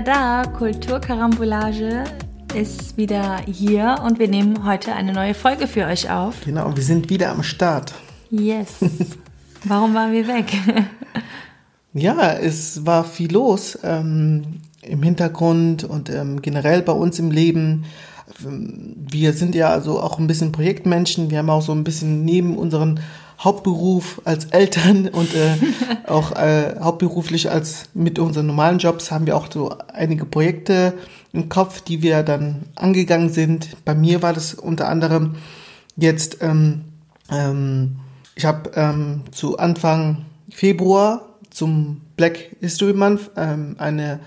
wieder da. Kulturkarambolage ist wieder hier und wir nehmen heute eine neue Folge für euch auf. Genau, wir sind wieder am Start. Yes. Warum waren wir weg? ja, es war viel los ähm, im Hintergrund und ähm, generell bei uns im Leben. Wir sind ja also auch ein bisschen Projektmenschen. Wir haben auch so ein bisschen neben unseren Hauptberuf als Eltern und äh, auch äh, hauptberuflich als mit unseren normalen Jobs haben wir auch so einige Projekte im Kopf, die wir dann angegangen sind. Bei mir war das unter anderem jetzt, ähm, ähm, ich habe ähm, zu Anfang Februar zum Black History Month ähm, eine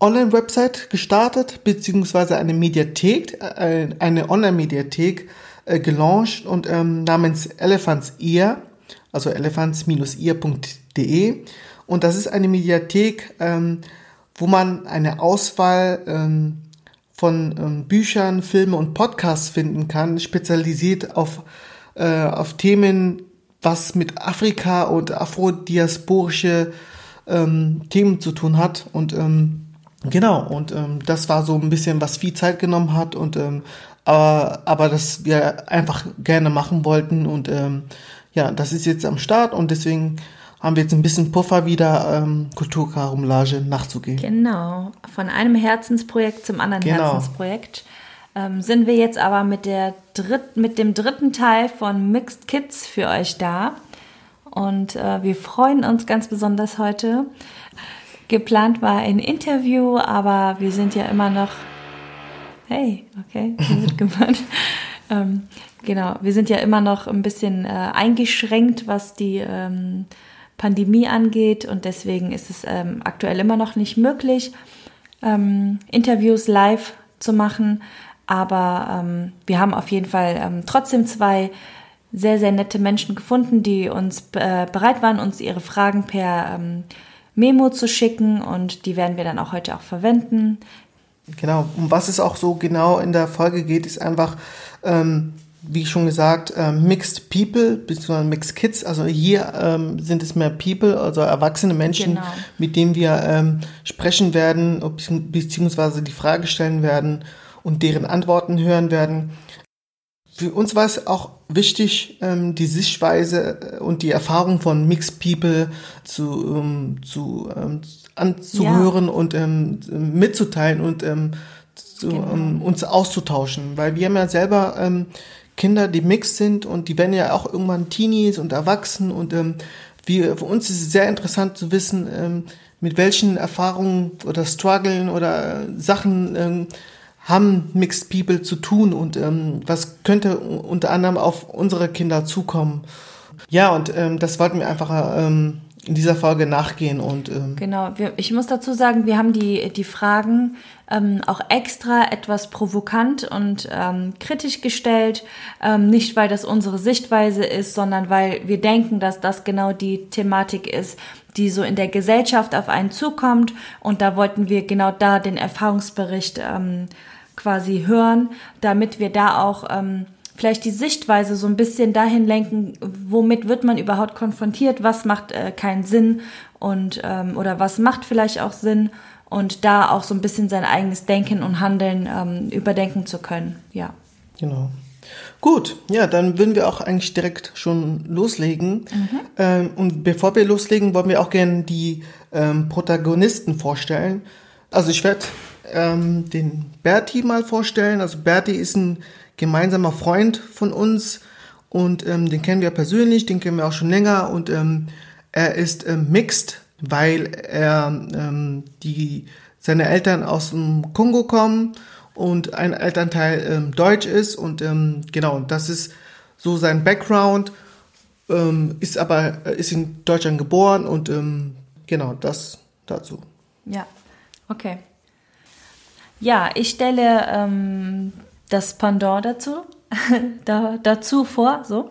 Online-Website gestartet, beziehungsweise eine Mediathek, äh, eine Online-Mediathek, äh, gelauncht und ähm, namens Elephants Ear, also elephants-ear.de. Und das ist eine Mediathek, ähm, wo man eine Auswahl ähm, von ähm, Büchern, Filmen und Podcasts finden kann, spezialisiert auf, äh, auf Themen, was mit Afrika und afrodiasporische ähm, Themen zu tun hat. Und ähm, genau, und ähm, das war so ein bisschen, was viel Zeit genommen hat und ähm, aber, aber das wir einfach gerne machen wollten und ähm, ja, das ist jetzt am Start und deswegen haben wir jetzt ein bisschen Puffer wieder ähm, Kulturkarumlage nachzugehen. Genau, von einem Herzensprojekt zum anderen genau. Herzensprojekt ähm, sind wir jetzt aber mit, der dritt, mit dem dritten Teil von Mixed Kids für euch da und äh, wir freuen uns ganz besonders heute. Geplant war ein Interview, aber wir sind ja immer noch Hey, okay, mitgemacht. ähm, genau, wir sind ja immer noch ein bisschen äh, eingeschränkt, was die ähm, Pandemie angeht und deswegen ist es ähm, aktuell immer noch nicht möglich, ähm, Interviews live zu machen. Aber ähm, wir haben auf jeden Fall ähm, trotzdem zwei sehr, sehr nette Menschen gefunden, die uns äh, bereit waren, uns ihre Fragen per Memo zu schicken und die werden wir dann auch heute auch verwenden. Genau, um was es auch so genau in der Folge geht, ist einfach, ähm, wie schon gesagt, ähm, Mixed People bzw. Mixed Kids. Also hier ähm, sind es mehr People, also erwachsene Menschen, genau. mit denen wir ähm, sprechen werden, beziehungsweise die Frage stellen werden und deren Antworten hören werden. Für uns war es auch wichtig, ähm, die Sichtweise äh, und die Erfahrung von Mixed People zu, ähm, zu, ähm, anzuhören ja. und ähm, mitzuteilen und ähm, zu, genau. ähm, uns auszutauschen. Weil wir haben ja selber ähm, Kinder, die mixed sind und die werden ja auch irgendwann Teenies und erwachsen und ähm, wir, für uns ist es sehr interessant zu wissen, ähm, mit welchen Erfahrungen oder Struggeln oder Sachen ähm, haben Mixed People zu tun und ähm, was könnte unter anderem auf unsere Kinder zukommen. Ja, und ähm, das wollten wir einfach ähm, in dieser Folge nachgehen und ähm genau. Wir, ich muss dazu sagen, wir haben die die Fragen ähm, auch extra etwas provokant und ähm, kritisch gestellt, ähm, nicht weil das unsere Sichtweise ist, sondern weil wir denken, dass das genau die Thematik ist, die so in der Gesellschaft auf einen zukommt und da wollten wir genau da den Erfahrungsbericht ähm, quasi hören, damit wir da auch ähm, vielleicht die Sichtweise so ein bisschen dahin lenken, womit wird man überhaupt konfrontiert, was macht äh, keinen Sinn und ähm, oder was macht vielleicht auch Sinn und da auch so ein bisschen sein eigenes Denken und Handeln ähm, überdenken zu können. Ja. Genau. Gut, ja, dann würden wir auch eigentlich direkt schon loslegen. Mhm. Ähm, und bevor wir loslegen, wollen wir auch gerne die ähm, Protagonisten vorstellen. Also ich werde ähm, den Berti mal vorstellen. Also Berti ist ein gemeinsamer Freund von uns und ähm, den kennen wir persönlich, den kennen wir auch schon länger und ähm, er ist ähm, mixed, weil er ähm, die seine Eltern aus dem Kongo kommen und ein Elternteil ähm, deutsch ist und ähm, genau das ist so sein Background ähm, ist aber äh, ist in Deutschland geboren und ähm, genau das dazu. Ja, okay. Ja, ich stelle ähm, das Pendant dazu, da, dazu vor. So.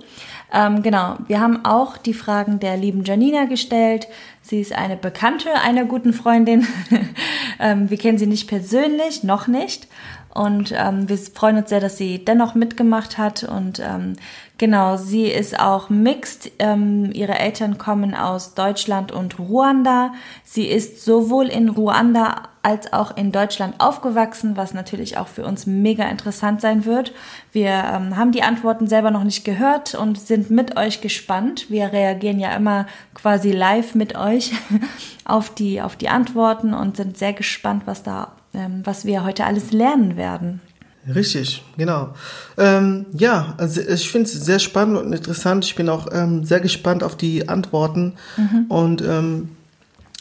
Ähm, genau, wir haben auch die Fragen der lieben Janina gestellt. Sie ist eine Bekannte einer guten Freundin. ähm, wir kennen sie nicht persönlich, noch nicht. Und ähm, wir freuen uns sehr, dass sie dennoch mitgemacht hat. Und ähm, genau, sie ist auch mixed. Ähm, ihre Eltern kommen aus Deutschland und Ruanda. Sie ist sowohl in Ruanda als auch in Deutschland aufgewachsen, was natürlich auch für uns mega interessant sein wird. Wir ähm, haben die Antworten selber noch nicht gehört und sind mit euch gespannt. Wir reagieren ja immer quasi live mit euch auf die, auf die Antworten und sind sehr gespannt, was da was wir heute alles lernen werden. Richtig, genau. Ähm, ja, also ich finde es sehr spannend und interessant. Ich bin auch ähm, sehr gespannt auf die Antworten. Mhm. Und ähm,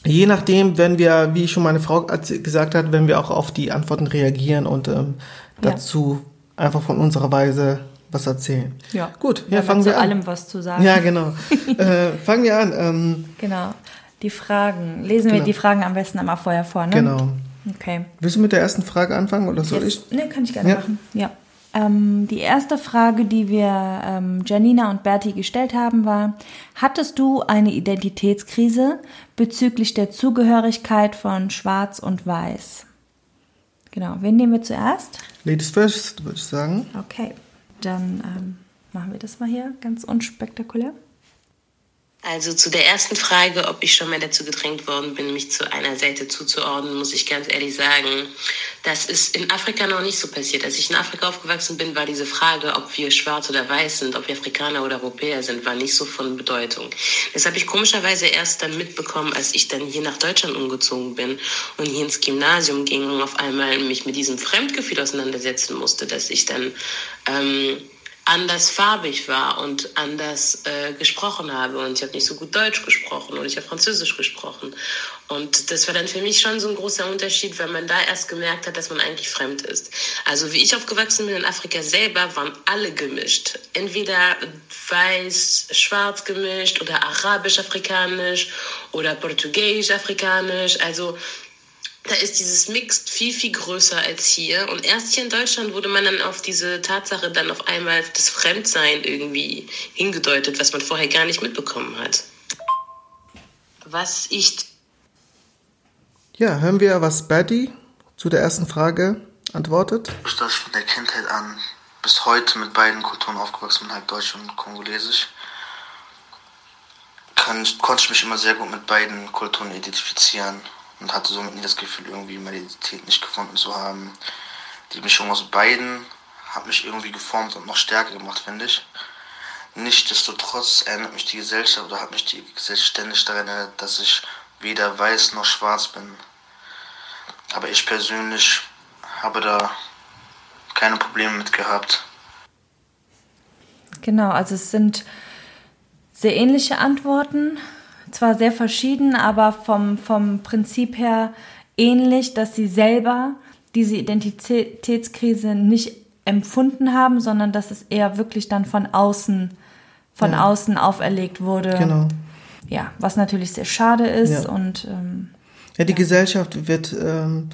je nachdem, wenn wir, wie schon meine Frau gesagt hat, wenn wir auch auf die Antworten reagieren und ähm, dazu ja. einfach von unserer Weise was erzählen. Ja, gut. Ja, fangen wir zu an. allem was zu sagen. Ja, genau. äh, fangen wir an. Ähm, genau. Die Fragen. Lesen genau. wir die Fragen am besten einmal vorher vor, ne? Genau. Okay. Willst du mit der ersten Frage anfangen oder soll yes. ich? Nee, kann ich gerne ja. machen. Ja. Ähm, die erste Frage, die wir ähm, Janina und Bertie gestellt haben, war: Hattest du eine Identitätskrise bezüglich der Zugehörigkeit von Schwarz und Weiß? Genau. Wen nehmen wir zuerst? Ladies first, würde ich sagen. Okay. Dann ähm, machen wir das mal hier ganz unspektakulär. Also zu der ersten Frage, ob ich schon mal dazu gedrängt worden bin, mich zu einer Seite zuzuordnen, muss ich ganz ehrlich sagen, das ist in Afrika noch nicht so passiert. Als ich in Afrika aufgewachsen bin, war diese Frage, ob wir schwarz oder weiß sind, ob wir Afrikaner oder Europäer sind, war nicht so von Bedeutung. Das habe ich komischerweise erst dann mitbekommen, als ich dann hier nach Deutschland umgezogen bin und hier ins Gymnasium ging und auf einmal mich mit diesem Fremdgefühl auseinandersetzen musste, dass ich dann ähm, anders farbig war und anders äh, gesprochen habe. Und ich habe nicht so gut Deutsch gesprochen und ich habe Französisch gesprochen. Und das war dann für mich schon so ein großer Unterschied, weil man da erst gemerkt hat, dass man eigentlich fremd ist. Also wie ich aufgewachsen bin in Afrika selber, waren alle gemischt. Entweder weiß, schwarz gemischt oder arabisch-afrikanisch oder portugiesisch-afrikanisch. Also da ist dieses Mixed viel, viel größer als hier. Und erst hier in Deutschland wurde man dann auf diese Tatsache dann auf einmal das Fremdsein irgendwie hingedeutet, was man vorher gar nicht mitbekommen hat. Was ich. Ja, hören wir, was Betty zu der ersten Frage antwortet. Ich bin von der Kindheit an bis heute mit beiden Kulturen aufgewachsen halt Deutsch und Kongolesisch. Kann, konnte ich mich immer sehr gut mit beiden Kulturen identifizieren und hatte somit nie das Gefühl, irgendwie meine Identität nicht gefunden zu haben. Die Mischung aus beiden hat mich irgendwie geformt und noch stärker gemacht, finde ich. Nichtsdestotrotz erinnert mich die Gesellschaft oder hat mich die Gesellschaft ständig daran erinnert, dass ich weder weiß noch schwarz bin. Aber ich persönlich habe da keine Probleme mit gehabt. Genau, also es sind sehr ähnliche Antworten zwar sehr verschieden, aber vom, vom Prinzip her ähnlich, dass sie selber diese Identitätskrise nicht empfunden haben, sondern dass es eher wirklich dann von außen, von ja. außen auferlegt wurde. Genau. Ja, was natürlich sehr schade ist ja. und ähm, ja, die ja. Gesellschaft wird ähm,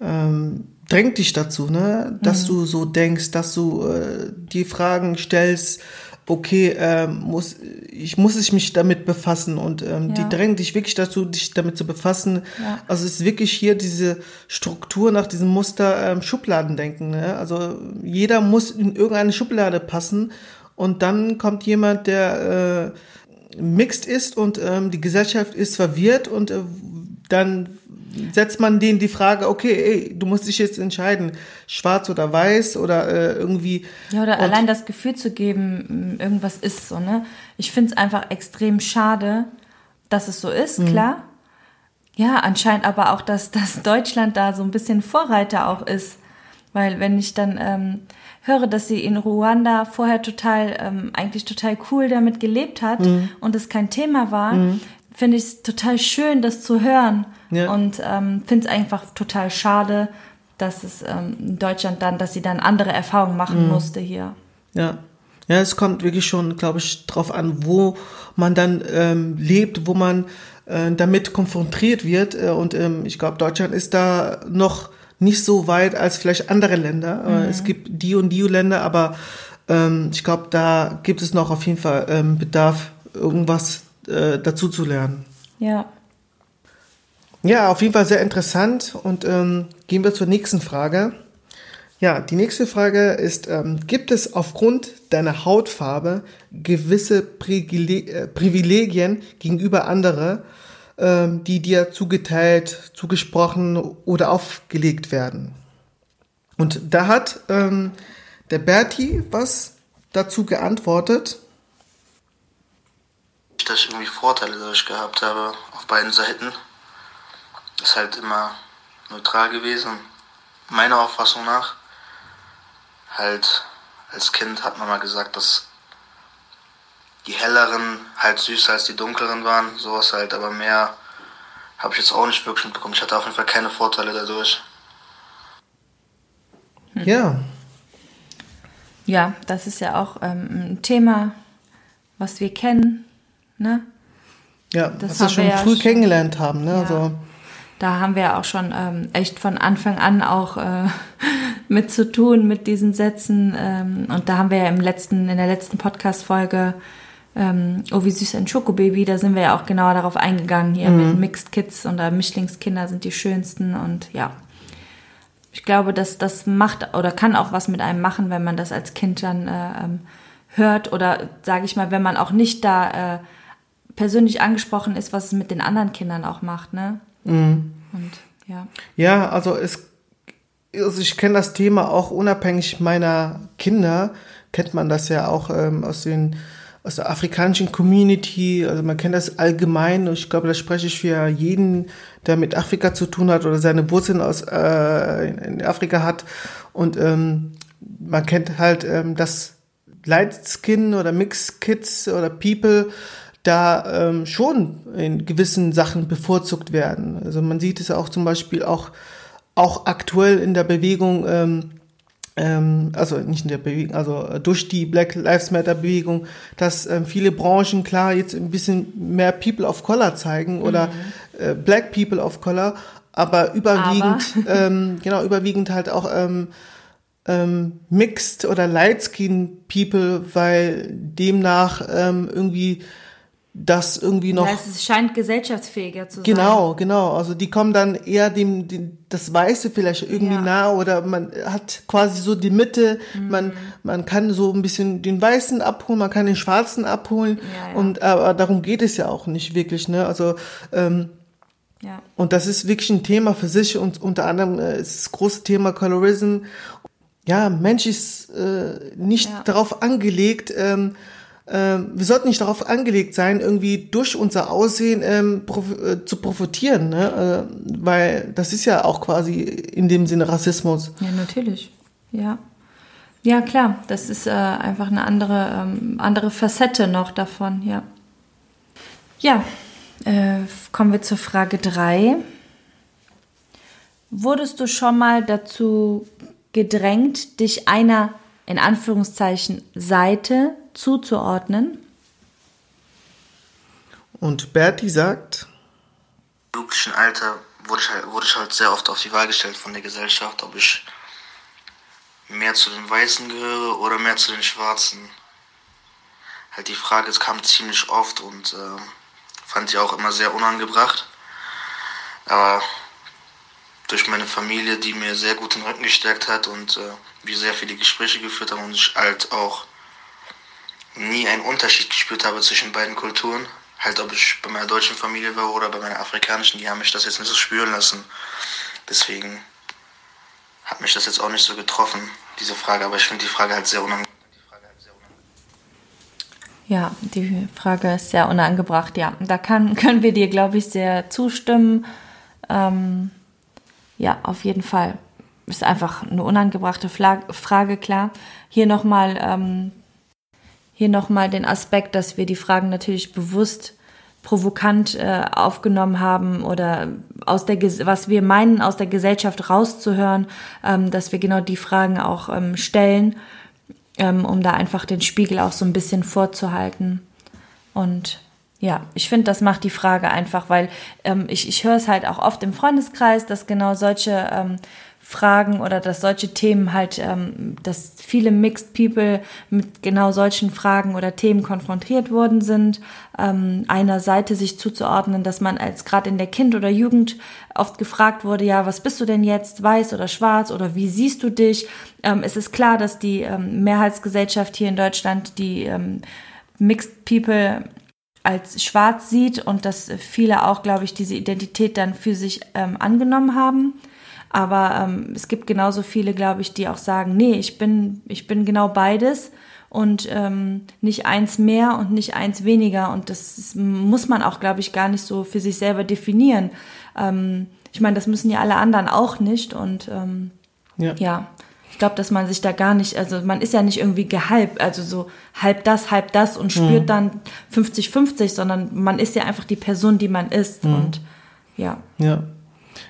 ähm, drängt dich dazu, ne, dass mhm. du so denkst, dass du äh, die Fragen stellst, okay, äh, muss, ich muss ich mich damit befassen und ähm, ja. die drängen dich wirklich dazu, dich damit zu befassen. Ja. Also es ist wirklich hier diese Struktur nach diesem Muster ähm, Schubladendenken. Ne? Also jeder muss in irgendeine Schublade passen und dann kommt jemand, der äh, mixed ist und ähm, die Gesellschaft ist verwirrt und äh, dann setzt man denen die Frage, okay, ey, du musst dich jetzt entscheiden, schwarz oder weiß oder äh, irgendwie. Ja, oder allein das Gefühl zu geben, mm, irgendwas ist so, ne? Ich finde es einfach extrem schade, dass es so ist, mhm. klar. Ja, anscheinend aber auch, dass, dass Deutschland da so ein bisschen Vorreiter auch ist. Weil wenn ich dann ähm, höre, dass sie in Ruanda vorher total, ähm, eigentlich total cool damit gelebt hat mhm. und es kein Thema war, mhm finde ich es total schön, das zu hören. Ja. Und ähm, finde es einfach total schade, dass es ähm, in Deutschland dann, dass sie dann andere Erfahrungen machen mhm. musste hier. Ja. Ja, es kommt wirklich schon, glaube ich, drauf an, wo man dann ähm, lebt, wo man äh, damit konfrontiert wird. Äh, und ähm, ich glaube, Deutschland ist da noch nicht so weit als vielleicht andere Länder. Äh, mhm. es gibt die und die Länder, aber ähm, ich glaube, da gibt es noch auf jeden Fall ähm, Bedarf, irgendwas äh, dazu zu lernen. Ja, Ja, auf jeden Fall sehr interessant. Und ähm, gehen wir zur nächsten Frage. Ja, die nächste Frage ist, ähm, gibt es aufgrund deiner Hautfarbe gewisse äh, Privilegien gegenüber anderen, ähm, die dir zugeteilt, zugesprochen oder aufgelegt werden? Und da hat ähm, der Berti was dazu geantwortet. Dass ich irgendwie Vorteile dadurch gehabt habe, auf beiden Seiten. Ist halt immer neutral gewesen, meiner Auffassung nach. Halt, als Kind hat man mal gesagt, dass die helleren halt süßer als die dunkleren waren, sowas halt, aber mehr habe ich jetzt auch nicht wirklich mitbekommen. Ich hatte auf jeden Fall keine Vorteile dadurch. Ja. Ja, das ist ja auch ähm, ein Thema, was wir kennen, ne? Ja, das was wir schon früh kennengelernt haben, ne? Ja. Also da haben wir auch schon ähm, echt von Anfang an auch äh, mit zu tun mit diesen Sätzen. Ähm, und da haben wir ja im letzten, in der letzten Podcast-Folge ähm, Oh, wie süß ein Schokobaby, da sind wir ja auch genauer darauf eingegangen hier mhm. mit Mixed Kids und Mischlingskinder sind die schönsten und ja. Ich glaube, dass das macht oder kann auch was mit einem machen, wenn man das als Kind dann äh, ähm, hört oder sage ich mal, wenn man auch nicht da äh, persönlich angesprochen ist, was es mit den anderen Kindern auch macht, ne? Mhm. Und ja. Ja, also es also ich kenne das Thema auch unabhängig meiner Kinder, kennt man das ja auch ähm, aus den aus der afrikanischen Community, also man kennt das allgemein und ich glaube, da spreche ich für jeden, der mit Afrika zu tun hat oder seine Wurzeln aus äh, in Afrika hat und ähm, man kennt halt ähm, das Light Skin oder Mixed Kids oder People da ähm, schon in gewissen Sachen bevorzugt werden. Also man sieht es auch zum Beispiel auch, auch aktuell in der Bewegung, ähm, ähm, also nicht in der Bewegung, also durch die Black Lives Matter Bewegung, dass ähm, viele Branchen klar jetzt ein bisschen mehr People of Color zeigen oder mhm. äh, Black People of Color, aber überwiegend, aber. ähm, genau, überwiegend halt auch ähm, ähm, Mixed oder Light Skin People, weil demnach ähm, irgendwie das irgendwie noch. Ja, es scheint gesellschaftsfähiger zu sein. Genau, genau. Also die kommen dann eher dem, dem das Weiße vielleicht irgendwie ja. nah oder man hat quasi so die Mitte. Mhm. Man, man kann so ein bisschen den Weißen abholen, man kann den Schwarzen abholen. Ja, ja. Und aber darum geht es ja auch nicht wirklich. Ne? Also ähm, ja. Und das ist wirklich ein Thema für sich und unter anderem äh, ist das große Thema Colorism. Ja, Mensch ist äh, nicht darauf angelegt, ähm, ähm, wir sollten nicht darauf angelegt sein, irgendwie durch unser Aussehen ähm, prof äh, zu profitieren, ne? Äh, weil das ist ja auch quasi in dem Sinne Rassismus. Ja, natürlich. Ja. Ja, klar, das ist äh, einfach eine andere, ähm, andere Facette noch davon, ja. Ja, äh, kommen wir zur Frage 3. Wurdest du schon mal dazu gedrängt, dich einer in Anführungszeichen Seite zuzuordnen. Und Berti sagt, im jugendlichen Alter wurde ich, halt, wurde ich halt sehr oft auf die Wahl gestellt von der Gesellschaft, ob ich mehr zu den Weißen gehöre oder mehr zu den Schwarzen. Halt die Frage es kam ziemlich oft und äh, fand ich auch immer sehr unangebracht. Aber durch meine Familie, die mir sehr gut den Rücken gestärkt hat und äh, wir sehr viele Gespräche geführt haben und ich halt auch nie einen Unterschied gespürt habe zwischen beiden Kulturen. Halt, ob ich bei meiner deutschen Familie war oder bei meiner afrikanischen, die haben mich das jetzt nicht so spüren lassen. Deswegen hat mich das jetzt auch nicht so getroffen, diese Frage. Aber ich finde die Frage halt sehr unangenehm. Ja, die Frage ist sehr unangebracht, ja. Da kann, können wir dir, glaube ich, sehr zustimmen. Ähm, ja, auf jeden Fall. Ist einfach eine unangebrachte Frage, klar. Hier nochmal ähm, hier nochmal den Aspekt, dass wir die Fragen natürlich bewusst provokant äh, aufgenommen haben oder aus der was wir meinen aus der Gesellschaft rauszuhören, ähm, dass wir genau die Fragen auch ähm, stellen, ähm, um da einfach den Spiegel auch so ein bisschen vorzuhalten. Und ja, ich finde, das macht die Frage einfach, weil ähm, ich, ich höre es halt auch oft im Freundeskreis, dass genau solche ähm, Fragen oder dass solche Themen halt, ähm, dass viele Mixed People mit genau solchen Fragen oder Themen konfrontiert worden sind, ähm, einer Seite sich zuzuordnen, dass man als gerade in der Kind oder Jugend oft gefragt wurde, ja, was bist du denn jetzt, weiß oder schwarz oder wie siehst du dich? Ähm, es ist klar, dass die ähm, Mehrheitsgesellschaft hier in Deutschland die ähm, Mixed People als schwarz sieht und dass viele auch, glaube ich, diese Identität dann für sich ähm, angenommen haben. Aber ähm, es gibt genauso viele, glaube ich, die auch sagen, nee, ich bin, ich bin genau beides und ähm, nicht eins mehr und nicht eins weniger. Und das muss man auch, glaube ich, gar nicht so für sich selber definieren. Ähm, ich meine, das müssen ja alle anderen auch nicht. Und ähm, ja. ja. Ich glaube, dass man sich da gar nicht, also man ist ja nicht irgendwie gehalb, also so halb das, halb das und spürt mhm. dann 50-50, sondern man ist ja einfach die Person, die man ist. Mhm. Und ja. Ja.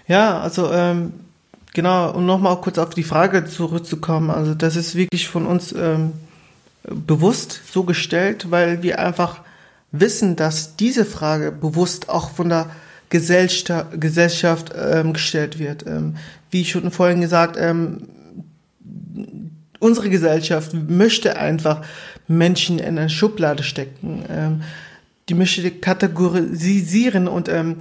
Ja, also ähm, Genau, um nochmal kurz auf die Frage zurückzukommen. Also das ist wirklich von uns ähm, bewusst so gestellt, weil wir einfach wissen, dass diese Frage bewusst auch von der Gesellschaft, Gesellschaft ähm, gestellt wird. Ähm, wie ich schon vorhin gesagt, ähm, unsere Gesellschaft möchte einfach Menschen in eine Schublade stecken. Ähm, die möchte kategorisieren und ähm,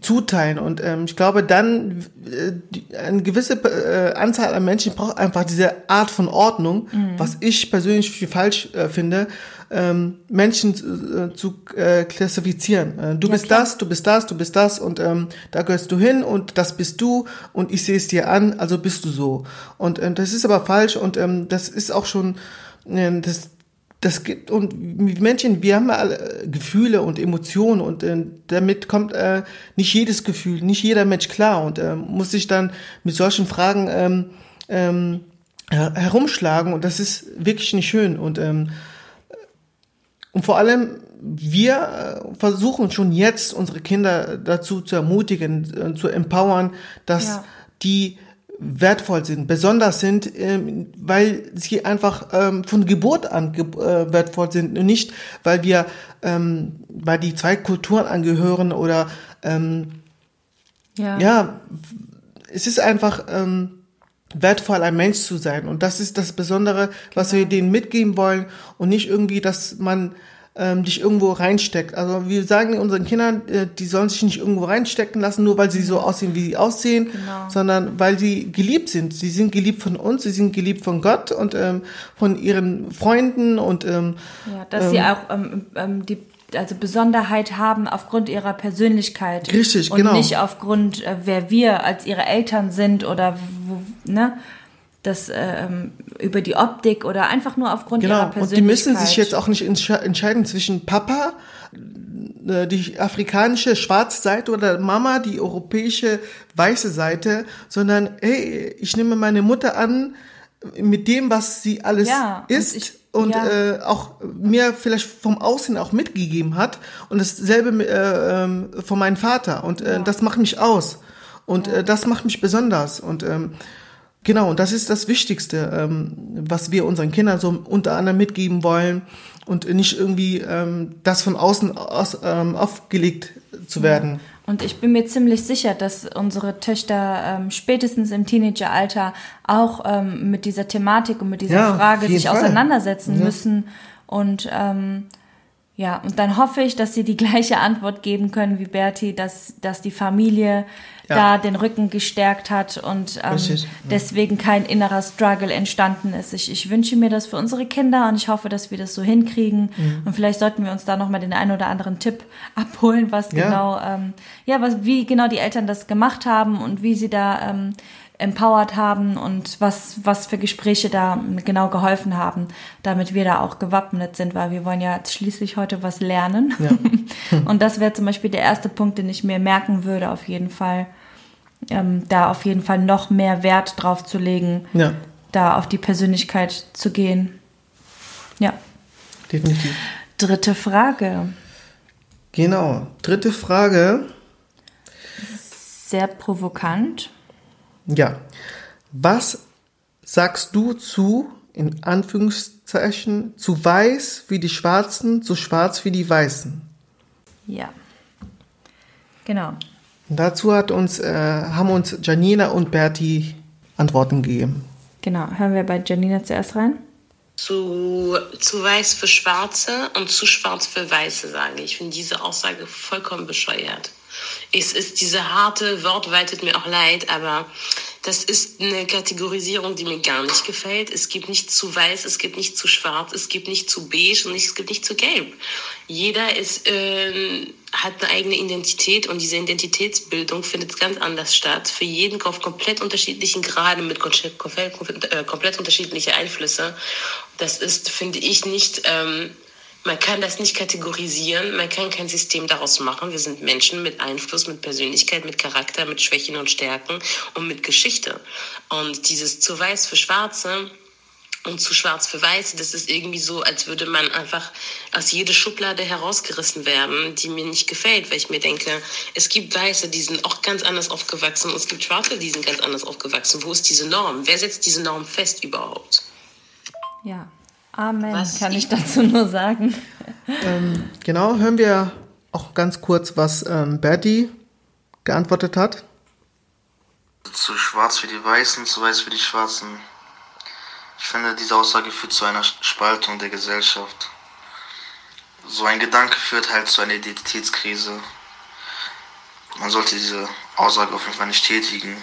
zuteilen. Und ähm, ich glaube, dann äh, die, eine gewisse äh, Anzahl an Menschen braucht einfach diese Art von Ordnung, mhm. was ich persönlich für falsch äh, finde, ähm, Menschen äh, zu äh, klassifizieren. Äh, du ja, bist klar. das, du bist das, du bist das und ähm, da gehörst du hin und das bist du und ich sehe es dir an, also bist du so. Und ähm, das ist aber falsch und ähm, das ist auch schon äh, das das gibt und Menschen, wir haben alle Gefühle und Emotionen und äh, damit kommt äh, nicht jedes Gefühl, nicht jeder Mensch klar und äh, muss sich dann mit solchen Fragen ähm, ähm, herumschlagen und das ist wirklich nicht schön und ähm, und vor allem wir äh, versuchen schon jetzt unsere Kinder dazu zu ermutigen, äh, zu empowern, dass ja. die wertvoll sind, besonders sind, ähm, weil sie einfach ähm, von Geburt an ge äh, wertvoll sind und nicht, weil wir, ähm, weil die zwei Kulturen angehören oder ähm, ja. ja, es ist einfach ähm, wertvoll, ein Mensch zu sein und das ist das Besondere, was genau. wir denen mitgeben wollen und nicht irgendwie, dass man ähm, dich irgendwo reinsteckt. Also wir sagen unseren Kindern, äh, die sollen sich nicht irgendwo reinstecken lassen, nur weil sie so aussehen, wie sie aussehen, genau. sondern weil sie geliebt sind. Sie sind geliebt von uns, sie sind geliebt von Gott und ähm, von ihren Freunden und ähm, ja, dass ähm, sie auch ähm, ähm, die also Besonderheit haben aufgrund ihrer Persönlichkeit. Richtig, und genau. Und nicht aufgrund, äh, wer wir als ihre Eltern sind oder wo, ne? Das äh, ähm, über die Optik oder einfach nur aufgrund genau. ihrer Persönlichkeit. Und die müssen sich jetzt auch nicht entscheiden zwischen Papa, äh, die afrikanische schwarze Seite oder Mama, die europäische weiße Seite, sondern hey, ich nehme meine Mutter an mit dem, was sie alles ja, ist. Und ich, und ja. äh, auch mir vielleicht vom Aussehen auch mitgegeben hat und dasselbe äh, ähm, von meinem Vater und äh, ja. das macht mich aus und äh, das macht mich besonders und ähm, Genau, und das ist das Wichtigste, ähm, was wir unseren Kindern so unter anderem mitgeben wollen und nicht irgendwie ähm, das von außen aus, ähm, aufgelegt zu werden. Und ich bin mir ziemlich sicher, dass unsere Töchter ähm, spätestens im Teenageralter auch ähm, mit dieser Thematik und mit dieser ja, Frage sich Fall. auseinandersetzen ja. müssen. Und ähm, ja, und dann hoffe ich, dass sie die gleiche Antwort geben können wie Berti, dass, dass die Familie ja. da den Rücken gestärkt hat und ähm, deswegen kein innerer Struggle entstanden ist. Ich, ich wünsche mir das für unsere Kinder und ich hoffe, dass wir das so hinkriegen. Mhm. Und vielleicht sollten wir uns da nochmal den einen oder anderen Tipp abholen, was ja. genau, ähm, ja, was, wie genau die Eltern das gemacht haben und wie sie da ähm, empowered haben und was, was für Gespräche da genau geholfen haben, damit wir da auch gewappnet sind, weil wir wollen ja schließlich heute was lernen. Ja. und das wäre zum Beispiel der erste Punkt, den ich mir merken würde, auf jeden Fall ähm, da auf jeden Fall noch mehr Wert drauf zu legen, ja. da auf die Persönlichkeit zu gehen. Ja. Definitiv. Dritte Frage. Genau, dritte Frage. Sehr provokant. Ja. Was sagst du zu, in Anführungszeichen, zu weiß wie die Schwarzen, zu schwarz wie die Weißen? Ja. Genau. Dazu hat uns, äh, haben uns Janina und Berti Antworten geben. Genau, hören wir bei Janina zuerst rein. Zu, zu weiß für Schwarze und zu schwarz für Weiße sage ich. Ich finde diese Aussage vollkommen bescheuert. Es ist diese harte Wortwahl, tut mir auch leid, aber das ist eine Kategorisierung, die mir gar nicht gefällt. Es gibt nicht zu weiß, es gibt nicht zu schwarz, es gibt nicht zu beige und es gibt nicht zu gelb. Jeder ist, äh, hat eine eigene Identität und diese Identitätsbildung findet ganz anders statt. Für jeden auf komplett unterschiedlichen Graden mit komplett, äh, komplett unterschiedliche Einflüsse. Das ist, finde ich, nicht... Ähm, man kann das nicht kategorisieren, man kann kein System daraus machen. Wir sind Menschen mit Einfluss, mit Persönlichkeit, mit Charakter, mit Schwächen und Stärken und mit Geschichte. Und dieses zu weiß für Schwarze und zu schwarz für Weiße, das ist irgendwie so, als würde man einfach aus jeder Schublade herausgerissen werden, die mir nicht gefällt, weil ich mir denke, es gibt Weiße, die sind auch ganz anders aufgewachsen und es gibt Schwarze, die sind ganz anders aufgewachsen. Wo ist diese Norm? Wer setzt diese Norm fest überhaupt? Ja, Amen, was kann ich dazu nur sagen. Ähm, genau, hören wir auch ganz kurz, was ähm, Bertie geantwortet hat. Zu schwarz für die Weißen, zu weiß für die Schwarzen. Ich finde, diese Aussage führt zu einer Spaltung der Gesellschaft. So ein Gedanke führt halt zu einer Identitätskrise. Man sollte diese Aussage auf jeden Fall nicht tätigen,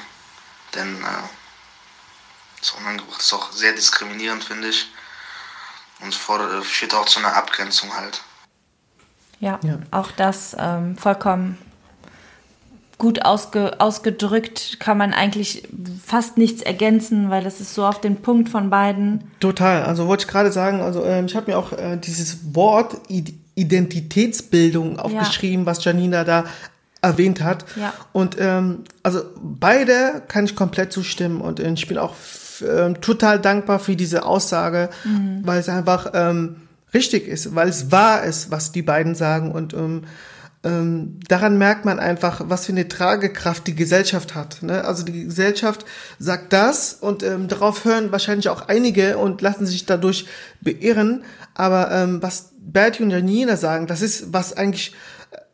denn äh, ist unangebracht, ist auch sehr diskriminierend, finde ich und fordert, führt auch zu einer Abgrenzung halt. Ja, ja. auch das ähm, vollkommen gut ausge, ausgedrückt, kann man eigentlich fast nichts ergänzen, weil das ist so auf den Punkt von beiden. Total, also wollte ich gerade sagen, also äh, ich habe mir auch äh, dieses Wort Identitätsbildung aufgeschrieben, ja. was Janina da erwähnt hat. Ja. Und ähm, also beide kann ich komplett zustimmen und äh, ich bin auch äh, total dankbar für diese Aussage, mhm. weil es einfach ähm, richtig ist, weil es wahr ist, was die beiden sagen und ähm, ähm, daran merkt man einfach, was für eine Tragekraft die Gesellschaft hat. Ne? Also die Gesellschaft sagt das und ähm, darauf hören wahrscheinlich auch einige und lassen sich dadurch beirren. Aber ähm, was Bertie und Janina sagen, das ist, was eigentlich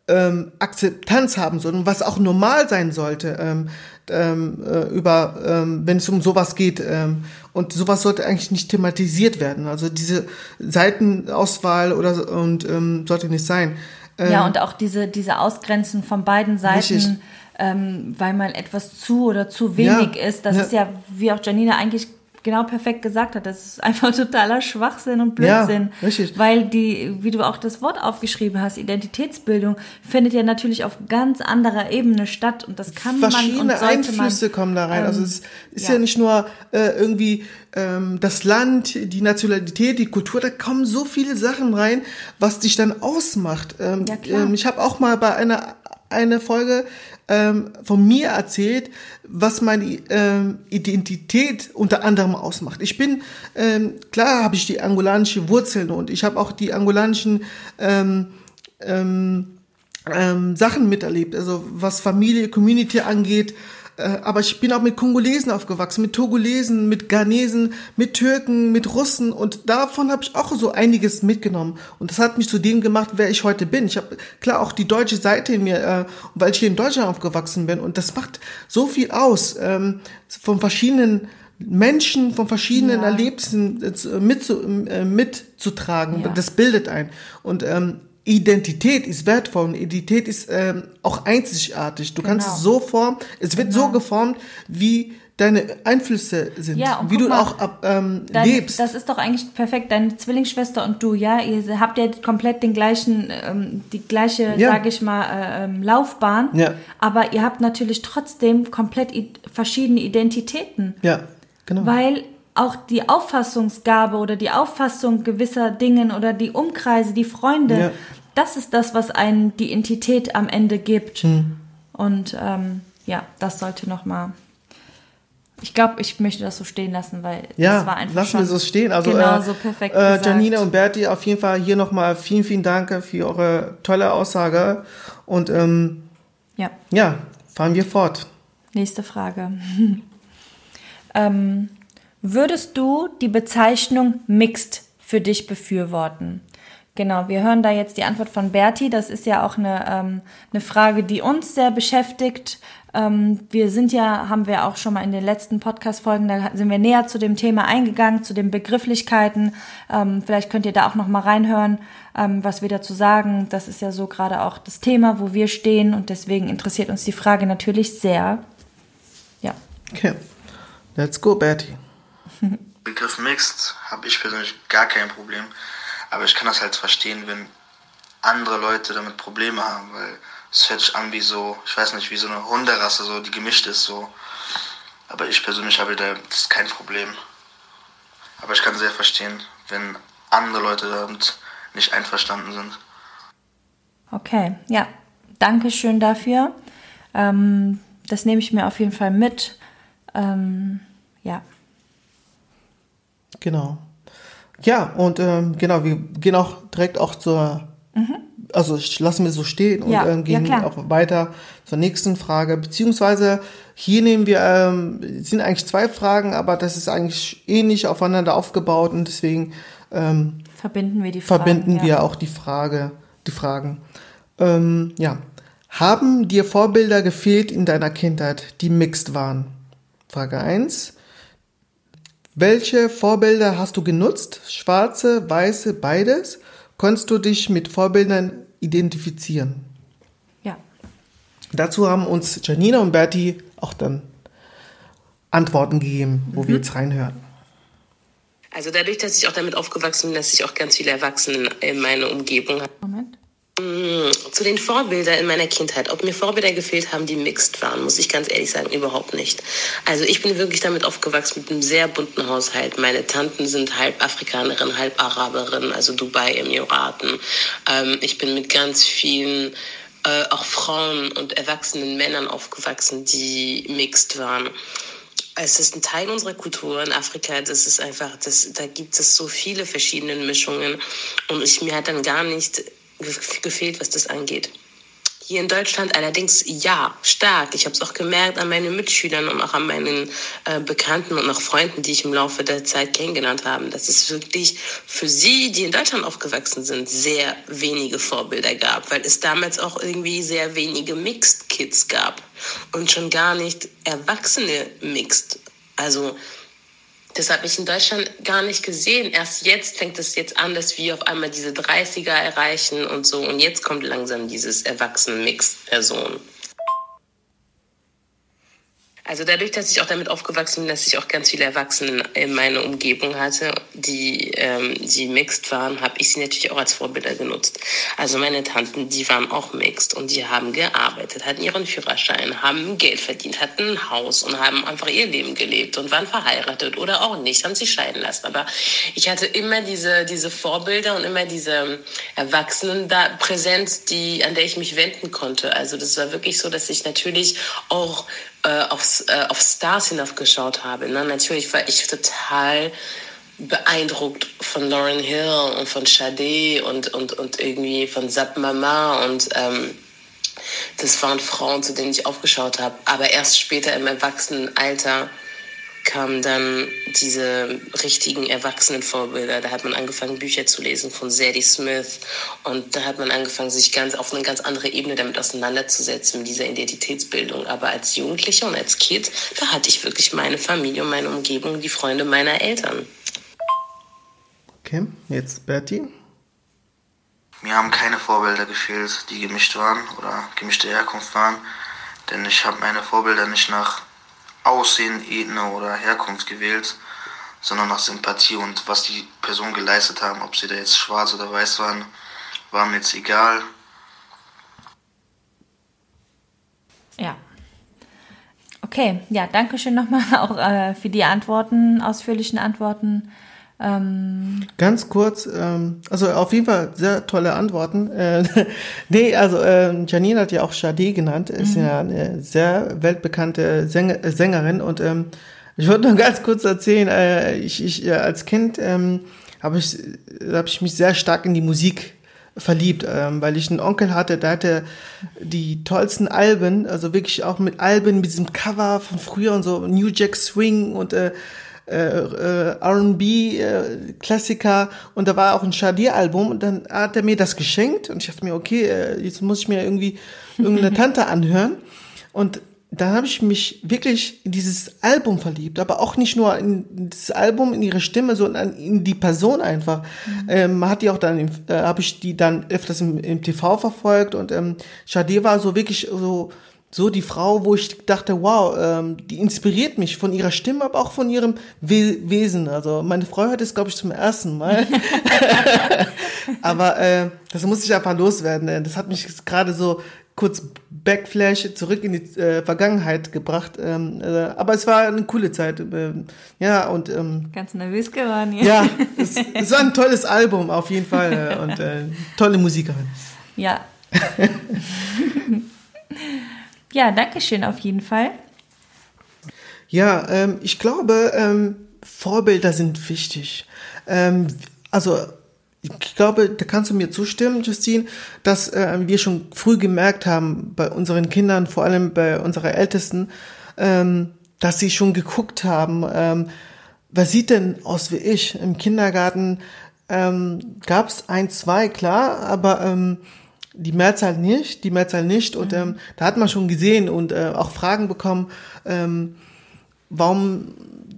ähm, Akzeptanz haben soll und was auch normal sein sollte. Ähm, ähm, äh, über, ähm, wenn es um sowas geht. Ähm, und sowas sollte eigentlich nicht thematisiert werden. Also diese Seitenauswahl oder und ähm, sollte nicht sein. Ähm, ja, und auch diese, diese Ausgrenzen von beiden Seiten, ähm, weil mal etwas zu oder zu wenig ja, ist. Das ja. ist ja, wie auch Janina eigentlich genau perfekt gesagt hat. Das ist einfach totaler Schwachsinn und Blödsinn. Ja, richtig. Weil die, wie du auch das Wort aufgeschrieben hast, Identitätsbildung findet ja natürlich auf ganz anderer Ebene statt und das kann Verschiedene man und sollte Einflüsse man, kommen da rein. Ähm, also es ist ja, ja nicht nur äh, irgendwie ähm, das Land, die Nationalität, die Kultur, da kommen so viele Sachen rein, was dich dann ausmacht. Ähm, ja, klar. Ähm, ich habe auch mal bei einer eine Folge ähm, von mir erzählt, was meine ähm, Identität unter anderem ausmacht. Ich bin, ähm, klar habe ich die angolanische Wurzeln und ich habe auch die angolanischen ähm, ähm, ähm, Sachen miterlebt, also was Familie, Community angeht, aber ich bin auch mit Kongolesen aufgewachsen, mit Togolesen, mit Ghanesen, mit Türken, mit Russen und davon habe ich auch so einiges mitgenommen und das hat mich zu dem gemacht, wer ich heute bin. Ich habe klar auch die deutsche Seite in mir, äh, weil ich hier in Deutschland aufgewachsen bin und das macht so viel aus ähm, von verschiedenen Menschen von verschiedenen ja. Erlebnissen äh, mit, äh, mitzutragen. Ja. Das bildet ein. Und ähm, Identität ist wertvoll und Identität ist ähm, auch einzigartig. Du genau. kannst es so formen, es wird genau. so geformt, wie deine Einflüsse sind, ja, wie du mal, auch ab, ähm, dein, lebst. Das ist doch eigentlich perfekt. Deine Zwillingsschwester und du, ja, ihr habt ja komplett den gleichen, ähm, die gleiche, ja. sage ich mal, äh, ähm, Laufbahn. Ja. Aber ihr habt natürlich trotzdem komplett verschiedene Identitäten. Ja, genau. Weil auch die Auffassungsgabe oder die Auffassung gewisser Dingen oder die Umkreise, die Freunde, ja. das ist das, was einen die Entität am Ende gibt. Hm. Und ähm, ja, das sollte nochmal. Ich glaube, ich möchte das so stehen lassen, weil ja, das war einfach. Lassen wir so stehen. Also, genau, äh, so perfekt. Äh, Janina und Berti, auf jeden Fall hier nochmal vielen, vielen Dank für eure tolle Aussage. Und ähm, ja. ja, fahren wir fort. Nächste Frage. ähm, Würdest du die Bezeichnung mixed für dich befürworten? Genau, wir hören da jetzt die Antwort von Berti. Das ist ja auch eine, ähm, eine Frage, die uns sehr beschäftigt. Ähm, wir sind ja, haben wir auch schon mal in den letzten Podcast-Folgen, da sind wir näher zu dem Thema eingegangen, zu den Begrifflichkeiten. Ähm, vielleicht könnt ihr da auch noch mal reinhören, ähm, was wir dazu sagen. Das ist ja so gerade auch das Thema, wo wir stehen und deswegen interessiert uns die Frage natürlich sehr. Ja. Okay, let's go, Bertie. Begriff Mixed habe ich persönlich gar kein Problem, aber ich kann das halt verstehen, wenn andere Leute damit Probleme haben, weil es hört sich an wie so, ich weiß nicht, wie so eine Hunderasse, so, die gemischt ist, so. Aber ich persönlich habe da das kein Problem. Aber ich kann sehr verstehen, wenn andere Leute damit nicht einverstanden sind. Okay, ja. Danke schön dafür. Ähm, das nehme ich mir auf jeden Fall mit. Ähm, ja. Genau. Ja, und ähm, genau, wir gehen auch direkt auch zur mhm also ich lasse mir so stehen und ja, ähm, gehen ja, auch weiter zur nächsten Frage. Beziehungsweise hier nehmen wir, ähm, sind eigentlich zwei Fragen, aber das ist eigentlich ähnlich aufeinander aufgebaut und deswegen ähm, verbinden wir die Fragen, verbinden ja. wir auch die Frage, die Fragen. Ähm, ja. Haben dir Vorbilder gefehlt in deiner Kindheit, die mixed waren? Frage 1. Welche Vorbilder hast du genutzt? Schwarze, weiße, beides? Konntest du dich mit Vorbildern identifizieren? Ja. Dazu haben uns Janina und Berti auch dann Antworten gegeben, wo mhm. wir jetzt reinhören. Also dadurch, dass ich auch damit aufgewachsen bin, dass ich auch ganz viele Erwachsene in meiner Umgebung habe. Moment. Mm, zu den Vorbildern in meiner Kindheit. Ob mir Vorbilder gefehlt haben, die mixed waren, muss ich ganz ehrlich sagen, überhaupt nicht. Also ich bin wirklich damit aufgewachsen mit einem sehr bunten Haushalt. Meine Tanten sind halb Afrikanerin, halb Araberin, also Dubai, Emiraten. Ähm, ich bin mit ganz vielen äh, auch Frauen und erwachsenen Männern aufgewachsen, die mixed waren es ist ein Teil unserer Kultur in Afrika. Das ist einfach, das, da gibt es so viele verschiedene Mischungen. Und ich, mir hat dann gar nicht gefehlt, was das angeht. Hier in Deutschland allerdings ja, stark. Ich habe es auch gemerkt an meinen Mitschülern und auch an meinen äh, Bekannten und auch Freunden, die ich im Laufe der Zeit kennengelernt habe, dass es wirklich für sie, die in Deutschland aufgewachsen sind, sehr wenige Vorbilder gab, weil es damals auch irgendwie sehr wenige Mixed Kids gab und schon gar nicht Erwachsene Mixed. Also das habe ich in Deutschland gar nicht gesehen. Erst jetzt fängt es jetzt an, dass wir auf einmal diese 30er erreichen und so. Und jetzt kommt langsam dieses Erwachsenen-Mix-Person. Also dadurch, dass ich auch damit aufgewachsen bin, dass ich auch ganz viele Erwachsene in meiner Umgebung hatte, die, ähm, die mixed waren, habe ich sie natürlich auch als Vorbilder genutzt. Also meine Tanten, die waren auch mixed und die haben gearbeitet, hatten ihren Führerschein, haben Geld verdient, hatten ein Haus und haben einfach ihr Leben gelebt und waren verheiratet oder auch nicht, haben sich scheiden lassen. Aber ich hatte immer diese, diese Vorbilder und immer diese Erwachsenen da präsent, die, an der ich mich wenden konnte. Also das war wirklich so, dass ich natürlich auch äh, äh, auf Stars hinaufgeschaut habe. Ne? Natürlich war ich total beeindruckt von Lauren Hill und von Sade und, und, und irgendwie von Zap Mama und ähm, das waren Frauen, zu denen ich aufgeschaut habe. Aber erst später im Erwachsenenalter kamen dann diese richtigen Erwachsenenvorbilder. Da hat man angefangen, Bücher zu lesen von Zadie Smith. Und da hat man angefangen, sich ganz auf eine ganz andere Ebene damit auseinanderzusetzen, mit dieser Identitätsbildung. Aber als Jugendlicher und als Kind, da hatte ich wirklich meine Familie und meine Umgebung, die Freunde meiner Eltern. Okay, jetzt Bertie. Mir haben keine Vorbilder gefehlt, die gemischt waren oder gemischte Herkunft waren. Denn ich habe meine Vorbilder nicht nach Aussehen, Ethnie oder Herkunft gewählt, sondern nach Sympathie und was die Person geleistet haben. Ob sie da jetzt schwarz oder weiß waren, war mir jetzt egal. Ja. Okay, ja, danke schön nochmal auch äh, für die Antworten, ausführlichen Antworten. Ähm Ganz kurz, ähm, also auf jeden Fall sehr tolle Antworten. Äh, nee, also äh, Janine hat ja auch Sade genannt, ist mhm. ja eine sehr weltbekannte Sänger, Sängerin und ähm, ich wollte nur ganz kurz erzählen, äh, ich, ich äh, als Kind ähm, habe ich, hab ich mich sehr stark in die Musik verliebt, ähm, weil ich einen Onkel hatte, der hatte die tollsten Alben, also wirklich auch mit Alben, mit diesem Cover von früher und so, New Jack Swing und äh, äh, äh, R&B-Klassiker äh, und da war auch ein Shadir-Album und dann hat er mir das geschenkt. Und ich dachte mir, okay, äh, jetzt muss ich mir irgendwie irgendeine Tante anhören. Und dann habe ich mich wirklich in dieses Album verliebt, aber auch nicht nur in das Album, in ihre Stimme, sondern in die Person einfach. Mhm. Ähm, man hat die auch dann, äh, habe ich die dann öfters im, im TV verfolgt. Und ähm, Shadir war so wirklich so so die Frau, wo ich dachte, wow, ähm, die inspiriert mich von ihrer Stimme, aber auch von ihrem We Wesen. Also meine Frau hört es, glaube ich, zum ersten Mal. aber äh, das muss ich einfach loswerden. Das hat mich gerade so kurz Backflash zurück in die äh, Vergangenheit gebracht. Ähm, äh, aber es war eine coole Zeit. Äh, ja, und ähm, ganz nervös geworden. hier. Ja, es, es war ein tolles Album auf jeden Fall äh, und äh, tolle Musikerin. Ja. Ja, danke schön auf jeden Fall. Ja, ähm, ich glaube, ähm, Vorbilder sind wichtig. Ähm, also ich glaube, da kannst du mir zustimmen, Justine, dass äh, wir schon früh gemerkt haben bei unseren Kindern, vor allem bei unserer Ältesten, ähm, dass sie schon geguckt haben, ähm, was sieht denn aus wie ich? Im Kindergarten ähm, gab es ein, zwei, klar, aber ähm, die Mehrzahl nicht, die Mehrzahl nicht. Und mhm. ähm, da hat man schon gesehen und äh, auch Fragen bekommen, ähm, warum,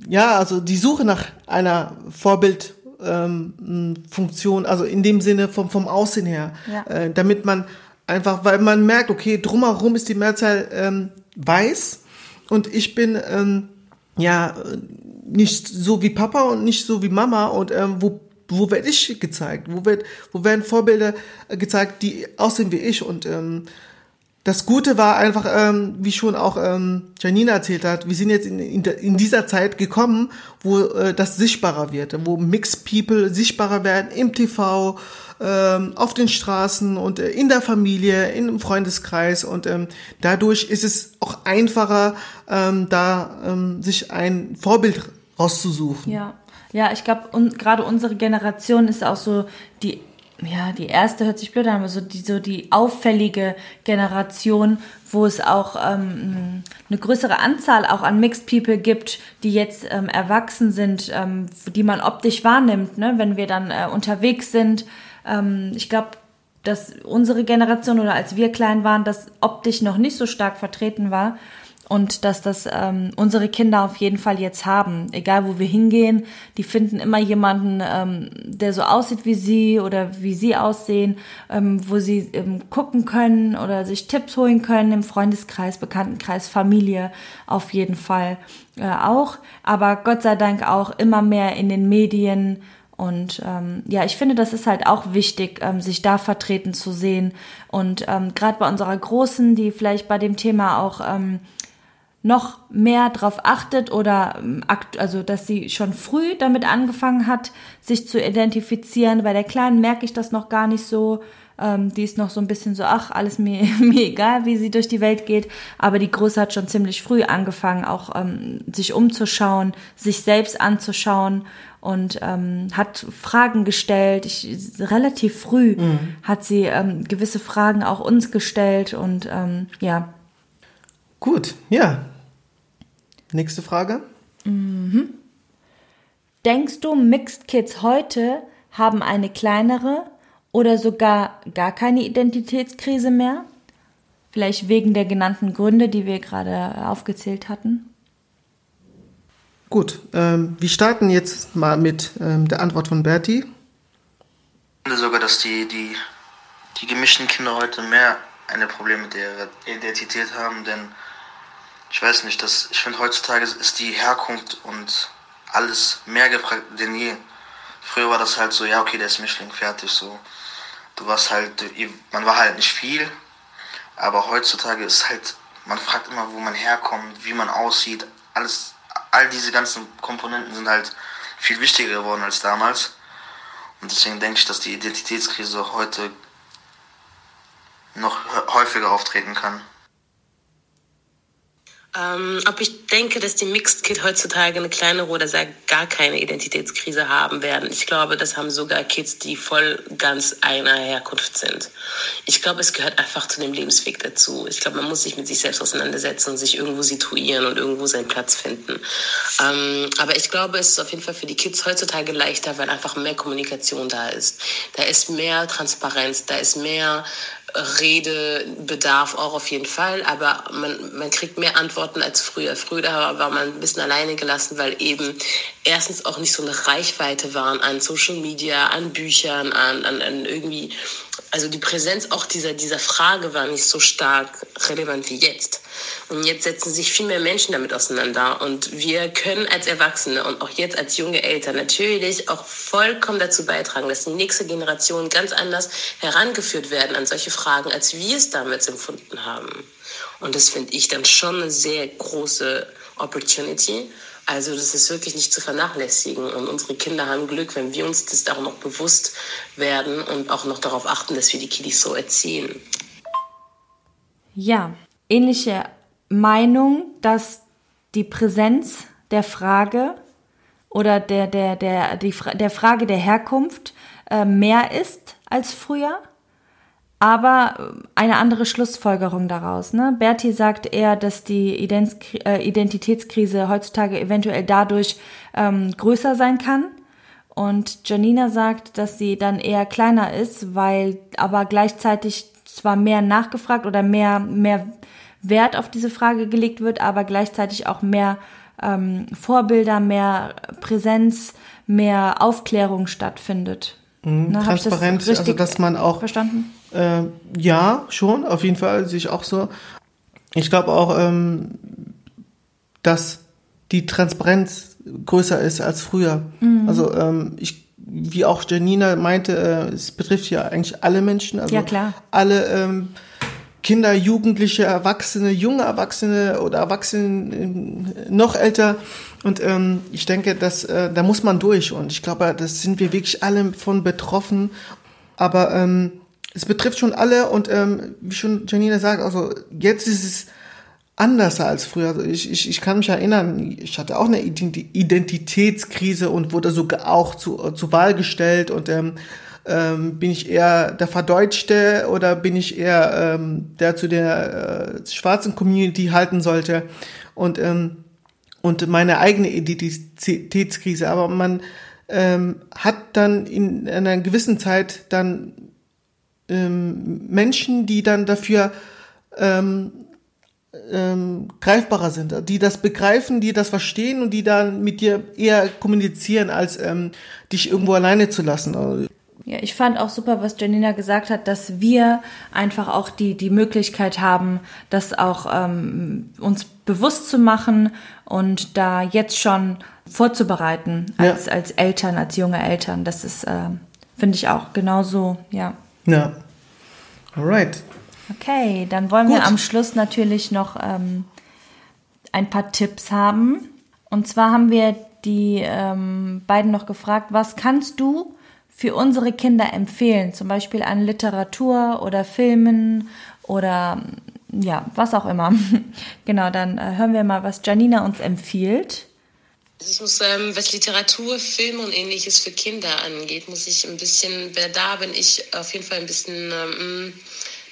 ja, also die Suche nach einer Vorbildfunktion, ähm, also in dem Sinne vom, vom Aussehen her, ja. äh, damit man einfach, weil man merkt, okay, drumherum ist die Mehrzahl ähm, weiß und ich bin ähm, ja nicht so wie Papa und nicht so wie Mama und ähm, wo wo werde ich gezeigt? Wo, wird, wo werden Vorbilder gezeigt, die aussehen wie ich? Und ähm, das Gute war einfach, ähm, wie schon auch ähm, Janina erzählt hat, wir sind jetzt in, in, in dieser Zeit gekommen, wo äh, das sichtbarer wird, wo Mixed People sichtbarer werden im TV, ähm, auf den Straßen und äh, in der Familie, im Freundeskreis und ähm, dadurch ist es auch einfacher, ähm, da ähm, sich ein Vorbild rauszusuchen. Ja. Ja, ich glaube, un gerade unsere Generation ist auch so die, ja, die erste hört sich blöd an, aber so die, so die auffällige Generation, wo es auch ähm, eine größere Anzahl auch an Mixed People gibt, die jetzt ähm, erwachsen sind, ähm, die man optisch wahrnimmt, ne? wenn wir dann äh, unterwegs sind. Ähm, ich glaube, dass unsere Generation oder als wir klein waren, das optisch noch nicht so stark vertreten war und dass das ähm, unsere Kinder auf jeden Fall jetzt haben. Egal wo wir hingehen, die finden immer jemanden, ähm, der so aussieht wie sie oder wie sie aussehen, ähm, wo sie ähm, gucken können oder sich Tipps holen können im Freundeskreis, Bekanntenkreis, Familie auf jeden Fall äh, auch. Aber Gott sei Dank auch immer mehr in den Medien. Und ähm, ja, ich finde, das ist halt auch wichtig, ähm, sich da vertreten zu sehen. Und ähm, gerade bei unserer Großen, die vielleicht bei dem Thema auch ähm, noch mehr darauf achtet oder ähm, also dass sie schon früh damit angefangen hat, sich zu identifizieren. Bei der Kleinen merke ich das noch gar nicht so. Ähm, die ist noch so ein bisschen so, ach, alles mir, mir egal, wie sie durch die Welt geht. Aber die Große hat schon ziemlich früh angefangen, auch ähm, sich umzuschauen, sich selbst anzuschauen und ähm, hat Fragen gestellt. Ich, relativ früh mhm. hat sie ähm, gewisse Fragen auch uns gestellt und ähm, ja. Gut, ja, Nächste Frage. Mhm. Denkst du, Mixed Kids heute haben eine kleinere oder sogar gar keine Identitätskrise mehr? Vielleicht wegen der genannten Gründe, die wir gerade aufgezählt hatten? Gut, ähm, wir starten jetzt mal mit ähm, der Antwort von Bertie. Ich finde sogar, dass die, die, die gemischten Kinder heute mehr eine Probleme mit ihrer Identität haben, denn ich weiß nicht, das, ich finde heutzutage ist die Herkunft und alles mehr gefragt denn je. Früher war das halt so, ja okay, der ist Mischling, fertig so. Du warst halt, man war halt nicht viel, aber heutzutage ist halt, man fragt immer, wo man herkommt, wie man aussieht, alles, all diese ganzen Komponenten sind halt viel wichtiger geworden als damals. Und deswegen denke ich, dass die Identitätskrise heute noch häufiger auftreten kann. Ähm, ob ich denke, dass die Mixed Kid heutzutage eine kleinere oder gar keine Identitätskrise haben werden. Ich glaube, das haben sogar Kids, die voll ganz einer Herkunft sind. Ich glaube, es gehört einfach zu dem Lebensweg dazu. Ich glaube, man muss sich mit sich selbst auseinandersetzen und sich irgendwo situieren und irgendwo seinen Platz finden. Ähm, aber ich glaube, es ist auf jeden Fall für die Kids heutzutage leichter, weil einfach mehr Kommunikation da ist. Da ist mehr Transparenz, da ist mehr Redebedarf auch auf jeden Fall, aber man, man kriegt mehr Antworten als früher. Früher war man ein bisschen alleine gelassen, weil eben erstens auch nicht so eine Reichweite waren an Social Media, an Büchern, an, an, an irgendwie, also die Präsenz auch dieser, dieser Frage war nicht so stark relevant wie jetzt. Und jetzt setzen sich viel mehr Menschen damit auseinander. Und wir können als Erwachsene und auch jetzt als junge Eltern natürlich auch vollkommen dazu beitragen, dass die nächste Generation ganz anders herangeführt werden an solche Fragen, als wir es damals empfunden haben. Und das finde ich dann schon eine sehr große Opportunity. Also das ist wirklich nicht zu vernachlässigen. Und unsere Kinder haben Glück, wenn wir uns das auch noch bewusst werden und auch noch darauf achten, dass wir die Kiddies so erziehen. Ja, ähnliche Meinung, dass die Präsenz der Frage oder der, der, der, die, der Frage der Herkunft äh, mehr ist als früher, aber eine andere Schlussfolgerung daraus. Ne? Berti sagt eher, dass die äh, Identitätskrise heutzutage eventuell dadurch ähm, größer sein kann. Und Janina sagt, dass sie dann eher kleiner ist, weil aber gleichzeitig zwar mehr nachgefragt oder mehr, mehr Wert auf diese Frage gelegt wird, aber gleichzeitig auch mehr ähm, Vorbilder, mehr Präsenz, mehr Aufklärung stattfindet. Mhm, Na, transparent, das also dass man auch. Verstanden? Äh, ja, schon, auf jeden Fall sehe ich auch so. Ich glaube auch, ähm, dass die Transparenz größer ist als früher. Mhm. Also ähm, ich, wie auch Janina meinte, äh, es betrifft ja eigentlich alle Menschen. Also ja, klar. alle ähm, Kinder, Jugendliche, Erwachsene, junge Erwachsene oder Erwachsene noch älter. Und ähm, ich denke, dass äh, da muss man durch. Und ich glaube, das sind wir wirklich alle von betroffen. Aber ähm, es betrifft schon alle. Und ähm, wie schon Janina sagt, also jetzt ist es anders als früher. Also ich, ich, ich kann mich erinnern, ich hatte auch eine Identitätskrise und wurde sogar auch zu, zur Wahl gestellt. Und ähm, ähm, bin ich eher der Verdeutschte oder bin ich eher ähm, der zu der äh, schwarzen Community halten sollte und ähm, und meine eigene Identitätskrise. Aber man ähm, hat dann in einer gewissen Zeit dann ähm, Menschen, die dann dafür ähm, ähm, greifbarer sind, die das begreifen, die das verstehen und die dann mit dir eher kommunizieren, als ähm, dich irgendwo alleine zu lassen. Ja, ich fand auch super, was Janina gesagt hat, dass wir einfach auch die, die Möglichkeit haben, das auch ähm, uns bewusst zu machen und da jetzt schon vorzubereiten als, ja. als Eltern, als junge Eltern. Das ist, äh, finde ich auch genauso, ja. Ja. Alright. Okay, dann wollen Gut. wir am Schluss natürlich noch ähm, ein paar Tipps haben. Und zwar haben wir die ähm, beiden noch gefragt, was kannst du für unsere Kinder empfehlen, zum Beispiel an Literatur oder Filmen oder ja, was auch immer. genau, dann äh, hören wir mal, was Janina uns empfiehlt. Ich muss sagen, was Literatur, Film und ähnliches für Kinder angeht, muss ich ein bisschen, da bin ich auf jeden Fall ein bisschen, ähm,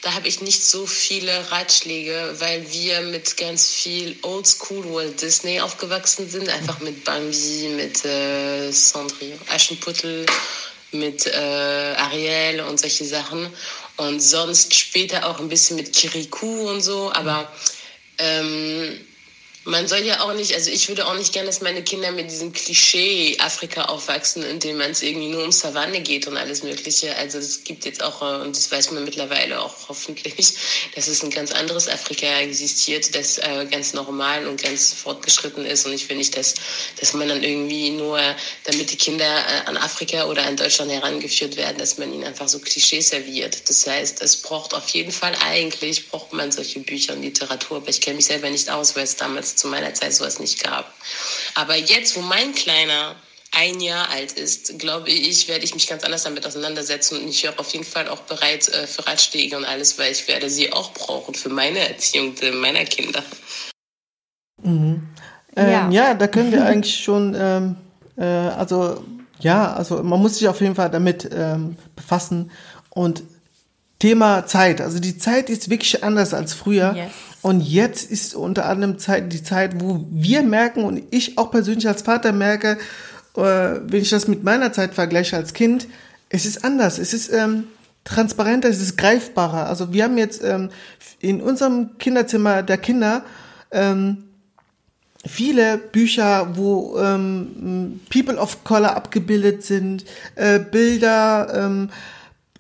da habe ich nicht so viele Ratschläge, weil wir mit ganz viel Oldschool Walt Disney aufgewachsen sind, einfach mit Bambi, mit äh, Cendrillon, Aschenputtel mit äh, Ariel und solche Sachen. Und sonst später auch ein bisschen mit Kirikou und so. Aber ähm, man soll ja auch nicht, also ich würde auch nicht gerne, dass meine Kinder mit diesem Klischee Afrika aufwachsen, in dem man es irgendwie nur um Savanne geht und alles Mögliche. Also es gibt jetzt auch, äh, und das weiß man mittlerweile auch hoffentlich, dass es ein ganz anderes Afrika existiert, das äh, ganz normal und ganz fortgeschritten ist. Und ich will nicht, dass, dass man dann irgendwie nur, damit die Kinder äh, an Afrika oder an Deutschland herangeführt werden, dass man ihnen einfach so Klischees serviert. Das heißt, es braucht auf jeden Fall eigentlich, braucht man solche Bücher und Literatur, aber ich kenne mich selber nicht aus, weil es damals zu meiner Zeit sowas nicht gab. Aber jetzt, wo mein Kleiner ein Jahr alt ist, glaube ich, werde ich mich ganz anders damit auseinandersetzen und ich wäre auf jeden Fall auch bereit äh, für Ratschläge und alles, weil ich werde sie auch brauchen für meine Erziehung meiner Kinder. Mhm. Ähm, ja. ja. da können wir eigentlich schon, ähm, äh, also ja, also man muss sich auf jeden Fall damit ähm, befassen und Thema Zeit. Also die Zeit ist wirklich anders als früher. Yes. Und jetzt ist unter anderem Zeit, die Zeit, wo wir merken und ich auch persönlich als Vater merke, äh, wenn ich das mit meiner Zeit vergleiche als Kind, es ist anders. Es ist ähm, transparenter, es ist greifbarer. Also wir haben jetzt ähm, in unserem Kinderzimmer der Kinder ähm, viele Bücher, wo ähm, People of Color abgebildet sind, äh, Bilder, ähm,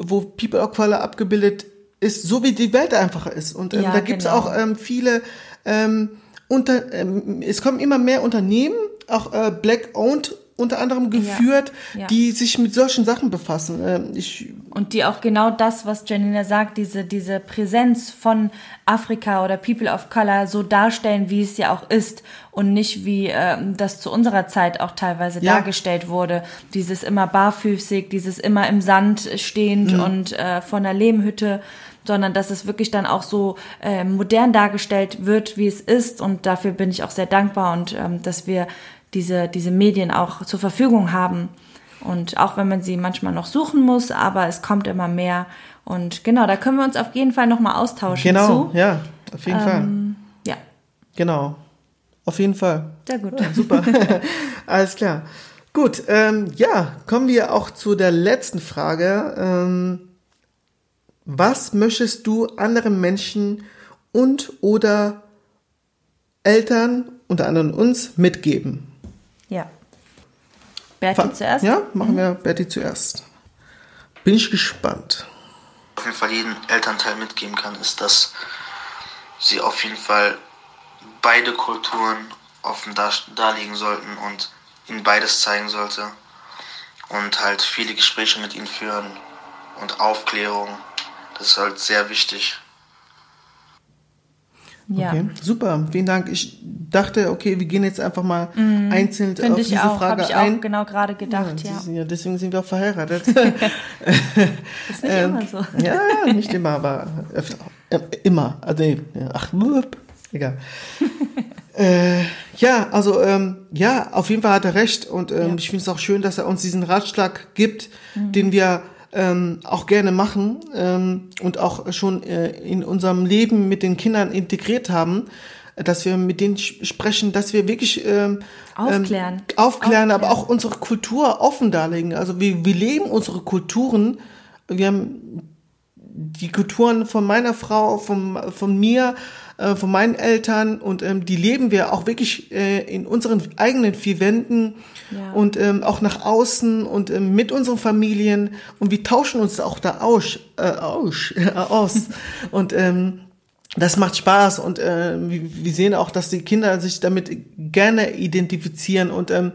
wo People of Color abgebildet ist, so wie die Welt einfacher ist. Und ähm, ja, da gibt's genau. auch ähm, viele ähm, unter, ähm, es kommen immer mehr Unternehmen, auch äh, Black-owned unter anderem geführt, ja, ja. die sich mit solchen Sachen befassen. Ähm, ich und die auch genau das, was Janina sagt, diese, diese Präsenz von Afrika oder People of Color so darstellen, wie es ja auch ist und nicht wie äh, das zu unserer Zeit auch teilweise ja. dargestellt wurde. Dieses immer barfüßig, dieses immer im Sand stehend mhm. und äh, von der Lehmhütte sondern dass es wirklich dann auch so äh, modern dargestellt wird, wie es ist. Und dafür bin ich auch sehr dankbar und ähm, dass wir diese, diese Medien auch zur Verfügung haben. Und auch wenn man sie manchmal noch suchen muss, aber es kommt immer mehr. Und genau, da können wir uns auf jeden Fall nochmal austauschen. Genau, zu. ja, auf jeden ähm, Fall. Ja. Genau, auf jeden Fall. Sehr gut. Ja, super, alles klar. Gut, ähm, ja, kommen wir auch zu der letzten Frage. Ähm, was möchtest du anderen Menschen und oder Eltern, unter anderem uns, mitgeben? Ja. Berti Fa zuerst? Ja, machen wir Berti zuerst. Bin ich gespannt. Auf jeden Fall jeden Elternteil mitgeben kann, ist, dass sie auf jeden Fall beide Kulturen offen darlegen sollten und ihnen beides zeigen sollte. Und halt viele Gespräche mit ihnen führen und Aufklärung. Das ist halt sehr wichtig. Ja. Okay, super, vielen Dank. Ich dachte, okay, wir gehen jetzt einfach mal mm, einzeln auf diese auch, Frage ich ein. auch genau gerade gedacht, ja. ja. ja. Deswegen sind wir auch verheiratet. ist nicht ähm, immer so. ja, nicht immer, aber öfter. Äh, immer. Also, ach, wupp, egal. äh, ja, also ähm, ja, auf jeden Fall hat er recht und ähm, ja. ich finde es auch schön, dass er uns diesen Ratschlag gibt, mhm. den wir ähm, auch gerne machen ähm, und auch schon äh, in unserem Leben mit den Kindern integriert haben, dass wir mit denen sprechen, dass wir wirklich ähm, aufklären, ähm, aufklären, aufklären, aber auch unsere Kultur offen darlegen. Also wir, wir leben unsere Kulturen. Wir haben die Kulturen von meiner Frau, von, von mir, äh, von meinen Eltern und ähm, die leben wir auch wirklich äh, in unseren eigenen vier Wänden ja. und ähm, auch nach außen und ähm, mit unseren Familien und wir tauschen uns auch da aus, äh, aus, aus. und ähm, das macht Spaß und äh, wir sehen auch, dass die Kinder sich damit gerne identifizieren und ähm,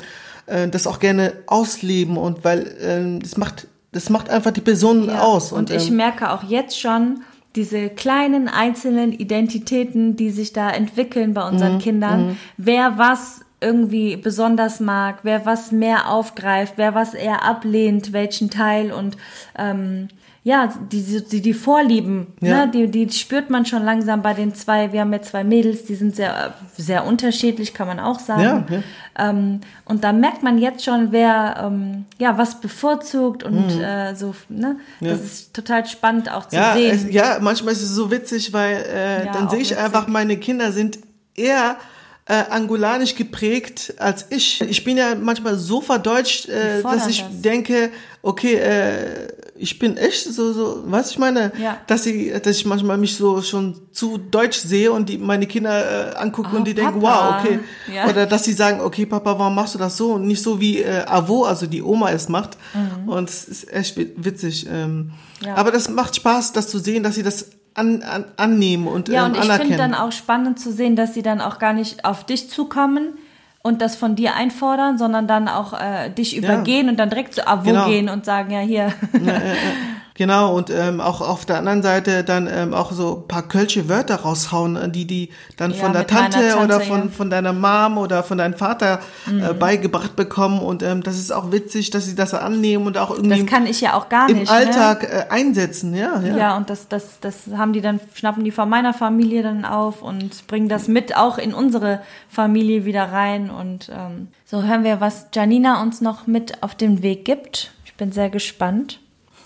äh, das auch gerne ausleben und weil äh, das macht das macht einfach die Personen ja, aus. Und, und ich ähm, merke auch jetzt schon, diese kleinen einzelnen Identitäten, die sich da entwickeln bei unseren mhm, Kindern, mhm. wer was irgendwie besonders mag, wer was mehr aufgreift, wer was eher ablehnt, welchen Teil und ähm, ja, die, die, die Vorlieben, ja. ne, die, die spürt man schon langsam bei den zwei. Wir haben ja zwei Mädels, die sind sehr, sehr unterschiedlich, kann man auch sagen. Ja, ja. Ähm, und da merkt man jetzt schon, wer ähm, ja was bevorzugt und mhm. äh, so, ne? Das ist total spannend auch zu sehen. Es, ja, manchmal ist es so witzig, weil äh, dann sehe ich witzig. einfach, meine Kinder sind eher äh, angolanisch geprägt als ich. Ich bin ja manchmal so verdeutscht, äh, dass ich das. denke, okay, äh, ich bin echt so, so, was ich meine, ja. dass ich, dass ich manchmal mich so schon zu deutsch sehe und die meine Kinder äh, angucken oh, und die Papa. denken, wow, okay, ja. oder dass sie sagen, okay, Papa, warum machst du das so und nicht so wie äh, Avo, also die Oma es macht. Mhm. Und es ist echt witzig. Ähm, ja. Aber das macht Spaß, das zu sehen, dass sie das an, an, annehmen und ja, ähm, und ich finde dann auch spannend zu sehen, dass sie dann auch gar nicht auf dich zukommen und das von dir einfordern, sondern dann auch äh, dich übergehen ja. und dann direkt zu Avo genau. gehen und sagen, ja, hier. Ja, ja, Genau, und ähm, auch auf der anderen Seite dann ähm, auch so ein paar kölsche Wörter raushauen, äh, die die dann ja, von der Tante, Tante, oder von, ja. von deiner Mom oder von deinem Vater äh, mhm. äh, beigebracht bekommen. Und ähm, das ist auch witzig, dass sie das annehmen und auch irgendwie das kann ich ja auch gar im nicht, Alltag ne? äh, einsetzen. Ja, ja. ja, und das, das, das haben die dann, schnappen die von meiner Familie dann auf und bringen das mit auch in unsere Familie wieder rein. Und ähm, so hören wir, was Janina uns noch mit auf den Weg gibt. Ich bin sehr gespannt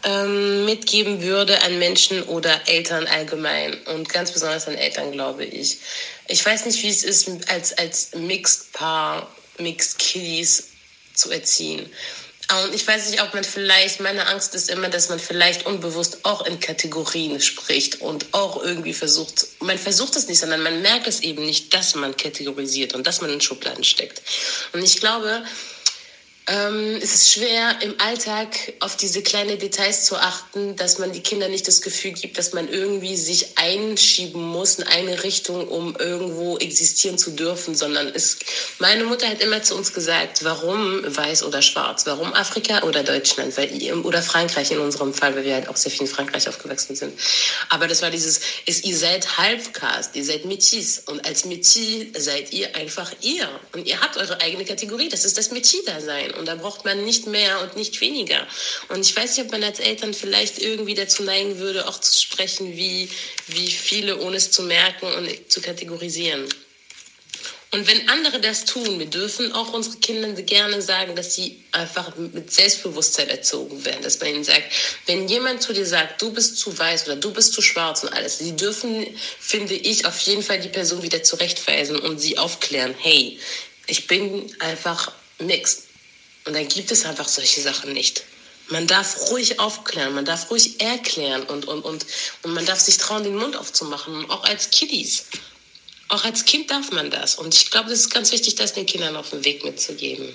ähm, mitgeben würde an Menschen oder Eltern allgemein und ganz besonders an Eltern, glaube ich. Ich weiß nicht, wie es ist, als, als Mixed Paar, Mixed Kiddies zu erziehen. Und ich weiß nicht, ob man vielleicht, meine Angst ist immer, dass man vielleicht unbewusst auch in Kategorien spricht und auch irgendwie versucht, man versucht es nicht, sondern man merkt es eben nicht, dass man kategorisiert und dass man in Schubladen steckt. Und ich glaube, ähm, es ist schwer, im Alltag auf diese kleinen Details zu achten, dass man die Kinder nicht das Gefühl gibt, dass man irgendwie sich einschieben muss in eine Richtung, um irgendwo existieren zu dürfen, sondern es, meine Mutter hat immer zu uns gesagt, warum weiß oder schwarz, warum Afrika oder Deutschland, weil, oder Frankreich in unserem Fall, weil wir halt auch sehr viel in Frankreich aufgewachsen sind. Aber das war dieses, ist, ihr seid Halbcast, ihr seid Métis und als Métis seid ihr einfach ihr und ihr habt eure eigene Kategorie, das ist das Métis-Dasein. Und da braucht man nicht mehr und nicht weniger. Und ich weiß nicht, ob man als Eltern vielleicht irgendwie dazu neigen würde, auch zu sprechen, wie, wie viele, ohne es zu merken und zu kategorisieren. Und wenn andere das tun, wir dürfen auch unsere Kinder gerne sagen, dass sie einfach mit Selbstbewusstsein erzogen werden. Dass man ihnen sagt, wenn jemand zu dir sagt, du bist zu weiß oder du bist zu schwarz und alles, sie dürfen, finde ich, auf jeden Fall die Person wieder zurechtweisen und sie aufklären, hey, ich bin einfach mixed. Und dann gibt es einfach solche Sachen nicht. Man darf ruhig aufklären, man darf ruhig erklären und, und, und, und man darf sich trauen, den Mund aufzumachen, auch als Kiddies. Auch als Kind darf man das. Und ich glaube, das ist ganz wichtig, das den Kindern auf den Weg mitzugeben.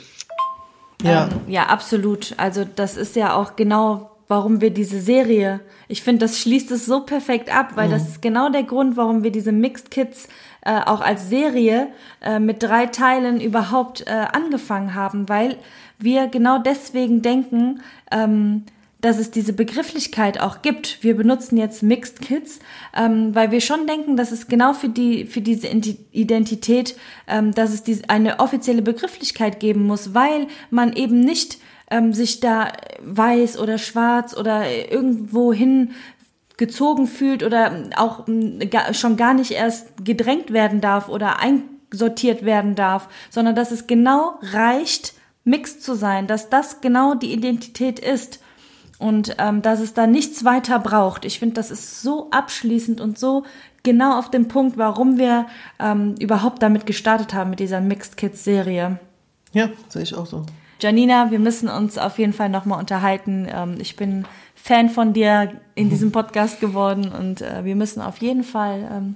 Ja. Ähm, ja, absolut. Also das ist ja auch genau, warum wir diese Serie, ich finde, das schließt es so perfekt ab, weil mhm. das ist genau der Grund, warum wir diese Mixed Kids äh, auch als Serie äh, mit drei Teilen überhaupt äh, angefangen haben, weil wir genau deswegen denken, ähm, dass es diese Begrifflichkeit auch gibt. Wir benutzen jetzt Mixed Kids, ähm, weil wir schon denken, dass es genau für die für diese Identität, ähm, dass es diese, eine offizielle Begrifflichkeit geben muss, weil man eben nicht ähm, sich da weiß oder schwarz oder irgendwo hin gezogen fühlt oder auch schon gar nicht erst gedrängt werden darf oder einsortiert werden darf, sondern dass es genau reicht, mixed zu sein, dass das genau die Identität ist und ähm, dass es da nichts weiter braucht. Ich finde, das ist so abschließend und so genau auf dem Punkt, warum wir ähm, überhaupt damit gestartet haben mit dieser Mixed Kids Serie. Ja, sehe ich auch so. Janina, wir müssen uns auf jeden Fall nochmal unterhalten. Ähm, ich bin Fan von dir in diesem Podcast geworden und äh, wir müssen auf jeden Fall ähm,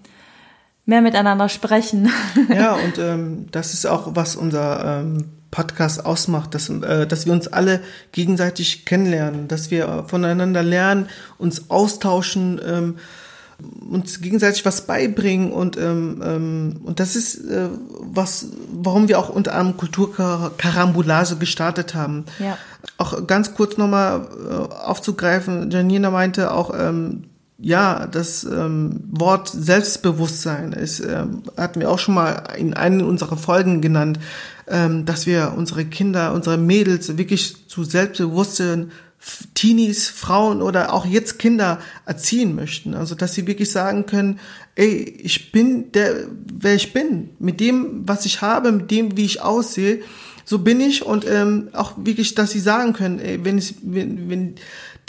mehr miteinander sprechen. Ja, und ähm, das ist auch, was unser ähm, Podcast ausmacht, dass, äh, dass wir uns alle gegenseitig kennenlernen, dass wir voneinander lernen, uns austauschen, ähm, uns gegenseitig was beibringen und ähm, ähm, und das ist äh, was, warum wir auch unter anderem Kulturkarambolage gestartet haben. Ja. Auch ganz kurz nochmal äh, aufzugreifen, Janina meinte auch, ähm, ja, das ähm, Wort Selbstbewusstsein ist, ähm, hatten wir auch schon mal in einer unserer Folgen genannt, ähm, dass wir unsere Kinder, unsere Mädels wirklich zu selbstbewussten Teenies, Frauen oder auch jetzt Kinder erziehen möchten. Also, dass sie wirklich sagen können, ey, ich bin der, wer ich bin, mit dem, was ich habe, mit dem, wie ich aussehe, so bin ich und ähm, auch wirklich, dass sie sagen können, ey, wenn ich, wenn, wenn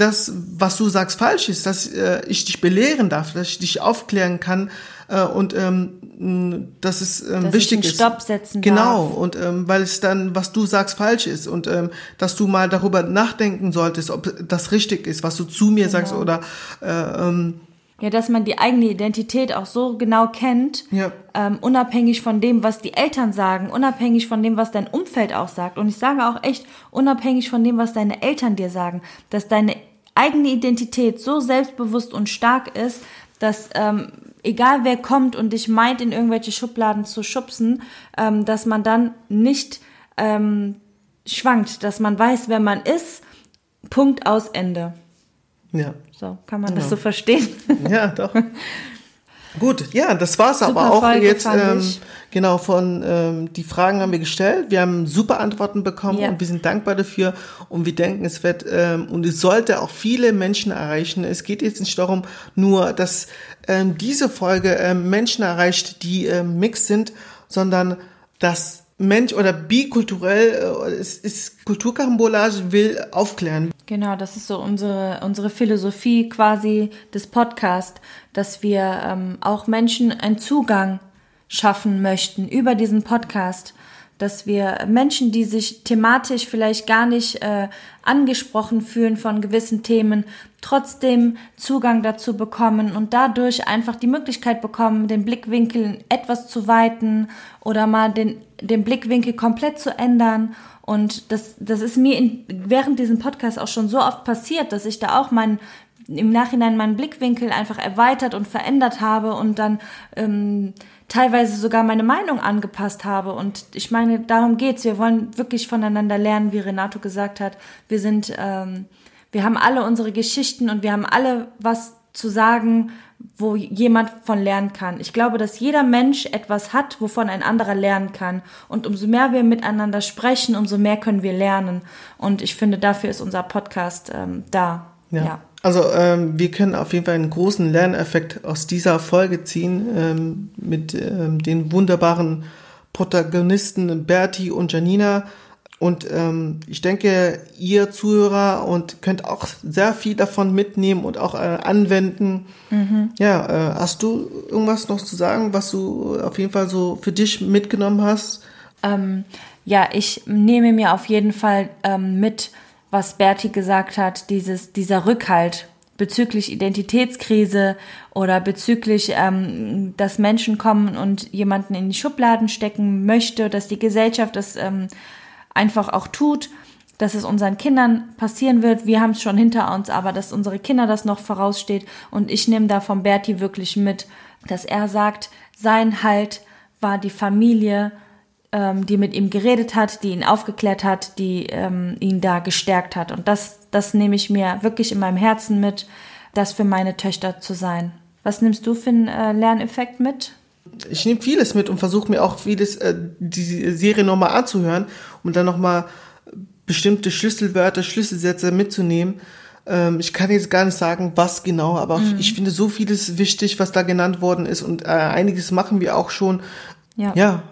das, was du sagst, falsch ist, dass äh, ich dich belehren darf, dass ich dich aufklären kann äh, und ähm, dass es ähm, dass wichtig ich einen ist. Stopp setzen genau darf. und ähm, weil es dann, was du sagst, falsch ist und ähm, dass du mal darüber nachdenken solltest, ob das richtig ist, was du zu mir genau. sagst oder äh, ähm, ja, dass man die eigene Identität auch so genau kennt, ja. ähm, unabhängig von dem, was die Eltern sagen, unabhängig von dem, was dein Umfeld auch sagt. Und ich sage auch echt, unabhängig von dem, was deine Eltern dir sagen, dass deine eigene Identität so selbstbewusst und stark ist, dass ähm, egal wer kommt und dich meint, in irgendwelche Schubladen zu schubsen, ähm, dass man dann nicht ähm, schwankt, dass man weiß, wer man ist. Punkt aus Ende. Ja. So, kann man genau. das so verstehen? Ja, doch. Gut, ja, das war's super aber auch Folge, jetzt. Ähm, genau, von ähm, die Fragen haben wir gestellt. Wir haben super Antworten bekommen ja. und wir sind dankbar dafür. Und wir denken, es wird ähm, und es sollte auch viele Menschen erreichen. Es geht jetzt nicht darum, nur, dass ähm, diese Folge ähm, Menschen erreicht, die ähm, mixed sind, sondern dass Mensch oder bikulturell äh, ist, ist Kulturkarambolage will aufklären. Genau, das ist so unsere, unsere Philosophie quasi des Podcasts, dass wir ähm, auch Menschen einen Zugang schaffen möchten über diesen Podcast dass wir Menschen, die sich thematisch vielleicht gar nicht äh, angesprochen fühlen von gewissen Themen, trotzdem Zugang dazu bekommen und dadurch einfach die Möglichkeit bekommen, den Blickwinkel etwas zu weiten oder mal den, den Blickwinkel komplett zu ändern. Und das, das ist mir in, während diesem Podcast auch schon so oft passiert, dass ich da auch mein, im Nachhinein meinen Blickwinkel einfach erweitert und verändert habe und dann ähm, teilweise sogar meine Meinung angepasst habe. Und ich meine, darum geht's. Wir wollen wirklich voneinander lernen, wie Renato gesagt hat. Wir sind, ähm, wir haben alle unsere Geschichten und wir haben alle was zu sagen, wo jemand von lernen kann. Ich glaube, dass jeder Mensch etwas hat, wovon ein anderer lernen kann. Und umso mehr wir miteinander sprechen, umso mehr können wir lernen. Und ich finde, dafür ist unser Podcast ähm, da. ja. ja. Also ähm, wir können auf jeden Fall einen großen Lerneffekt aus dieser Folge ziehen ähm, mit ähm, den wunderbaren Protagonisten Bertie und Janina. Und ähm, ich denke, ihr Zuhörer und könnt auch sehr viel davon mitnehmen und auch äh, anwenden. Mhm. Ja, äh, hast du irgendwas noch zu sagen, was du auf jeden Fall so für dich mitgenommen hast? Ähm, ja, ich nehme mir auf jeden Fall ähm, mit, was Berti gesagt hat, dieses, dieser Rückhalt bezüglich Identitätskrise oder bezüglich, ähm, dass Menschen kommen und jemanden in die Schubladen stecken möchte, dass die Gesellschaft das ähm, einfach auch tut, dass es unseren Kindern passieren wird. Wir haben es schon hinter uns, aber dass unsere Kinder das noch voraussteht. Und ich nehme da von Berti wirklich mit, dass er sagt, sein Halt war die Familie, ähm, die mit ihm geredet hat, die ihn aufgeklärt hat, die ähm, ihn da gestärkt hat. Und das, das nehme ich mir wirklich in meinem Herzen mit, das für meine Töchter zu sein. Was nimmst du für einen äh, Lerneffekt mit? Ich nehme vieles mit und versuche mir auch vieles, äh, die Serie nochmal anzuhören und dann nochmal bestimmte Schlüsselwörter, Schlüsselsätze mitzunehmen. Ähm, ich kann jetzt gar nicht sagen, was genau, aber mhm. ich finde so vieles wichtig, was da genannt worden ist und äh, einiges machen wir auch schon. Ja. ja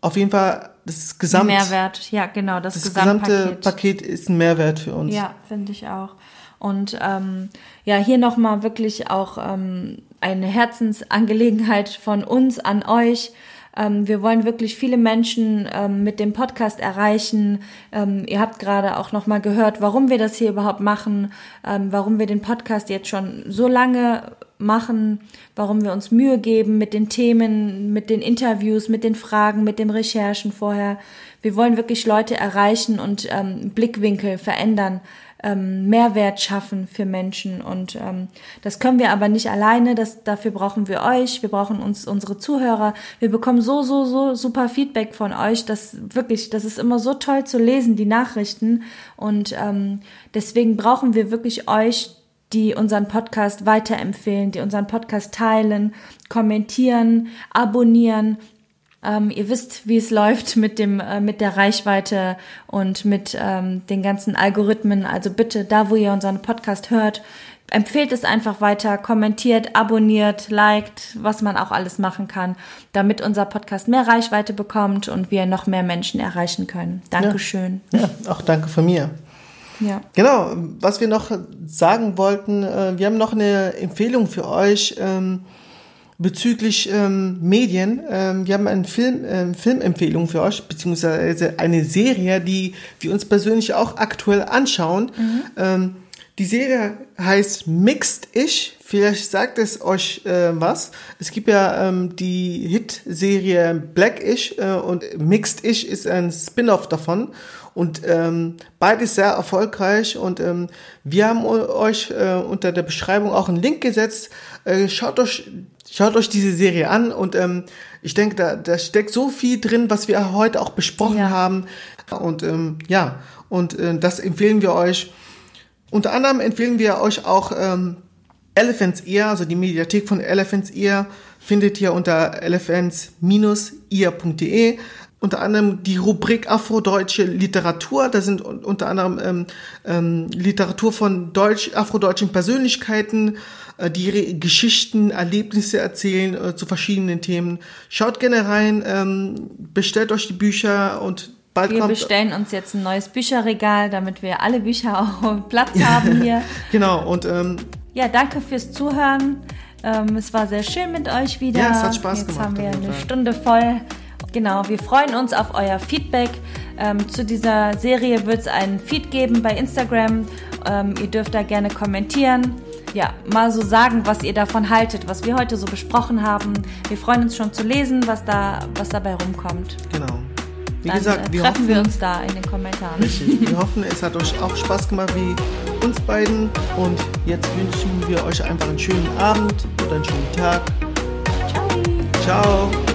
auf jeden Fall das Gesamt. Mehrwert, ja, genau, das, das gesamte Paket ist ein Mehrwert für uns. Ja, finde ich auch. Und ähm, ja, hier nochmal wirklich auch ähm, eine Herzensangelegenheit von uns an euch. Ähm, wir wollen wirklich viele Menschen ähm, mit dem Podcast erreichen. Ähm, ihr habt gerade auch nochmal gehört, warum wir das hier überhaupt machen, warum wir den Podcast jetzt schon so lange machen, warum wir uns Mühe geben mit den Themen, mit den Interviews, mit den Fragen, mit den Recherchen vorher. Wir wollen wirklich Leute erreichen und Blickwinkel verändern, ähm, Mehrwert schaffen für Menschen. Und ähm, das können wir aber nicht alleine. Das, dafür brauchen wir euch. Wir brauchen uns unsere Zuhörer. Wir bekommen so, so, so super Feedback von euch. Das wirklich, das ist immer so toll zu lesen, die Nachrichten. Und ähm, deswegen brauchen wir wirklich euch, die unseren Podcast weiterempfehlen, die unseren Podcast teilen, kommentieren, abonnieren. Ähm, ihr wisst, wie es läuft mit dem äh, mit der Reichweite und mit ähm, den ganzen Algorithmen. Also bitte, da wo ihr unseren Podcast hört, empfehlt es einfach weiter, kommentiert, abonniert, liked, was man auch alles machen kann, damit unser Podcast mehr Reichweite bekommt und wir noch mehr Menschen erreichen können. Dankeschön. Ja, ja auch danke von mir. Ja. Genau, was wir noch sagen wollten, äh, wir haben noch eine Empfehlung für euch ähm, bezüglich ähm, Medien. Ähm, wir haben eine Film, äh, Filmempfehlung für euch, beziehungsweise eine Serie, die wir uns persönlich auch aktuell anschauen. Mhm. Ähm, die Serie heißt Mixed Ich. Vielleicht sagt es euch äh, was. Es gibt ja ähm, die Hit-Serie Black Ich äh, und Mixed Ich ist ein Spin-off davon. Und ähm, beides sehr erfolgreich. Und ähm, wir haben euch äh, unter der Beschreibung auch einen Link gesetzt. Äh, schaut euch Schaut euch diese Serie an und ähm, ich denke, da, da steckt so viel drin, was wir heute auch besprochen ja. haben. Und ähm, ja, und äh, das empfehlen wir euch. Unter anderem empfehlen wir euch auch ähm, Elephants Ear, also die Mediathek von Elephants Ear, findet ihr unter elephants-ear.de unter anderem die Rubrik Afrodeutsche Literatur. Da sind unter anderem ähm, ähm, Literatur von deutsch, afrodeutschen Persönlichkeiten, äh, die Geschichten, Erlebnisse erzählen äh, zu verschiedenen Themen. Schaut gerne rein, ähm, bestellt euch die Bücher und bald wir kommt... Wir bestellen uns jetzt ein neues Bücherregal, damit wir alle Bücher auch Platz haben hier. genau, und... Ähm, ja, danke fürs Zuhören. Ähm, es war sehr schön mit euch wieder. Ja, es hat Spaß jetzt gemacht. Jetzt haben wir eine Stunde voll. Genau, wir freuen uns auf euer Feedback. Ähm, zu dieser Serie wird es einen Feed geben bei Instagram. Ähm, ihr dürft da gerne kommentieren. Ja, mal so sagen, was ihr davon haltet, was wir heute so besprochen haben. Wir freuen uns schon zu lesen, was, da, was dabei rumkommt. Genau. Wie Dann, gesagt, äh, wir treffen hoffen, wir uns da in den Kommentaren. Richtig. Wir hoffen, es hat euch auch Spaß gemacht wie uns beiden. Und jetzt wünschen wir euch einfach einen schönen Abend oder einen schönen Tag. Ciao. Ciao.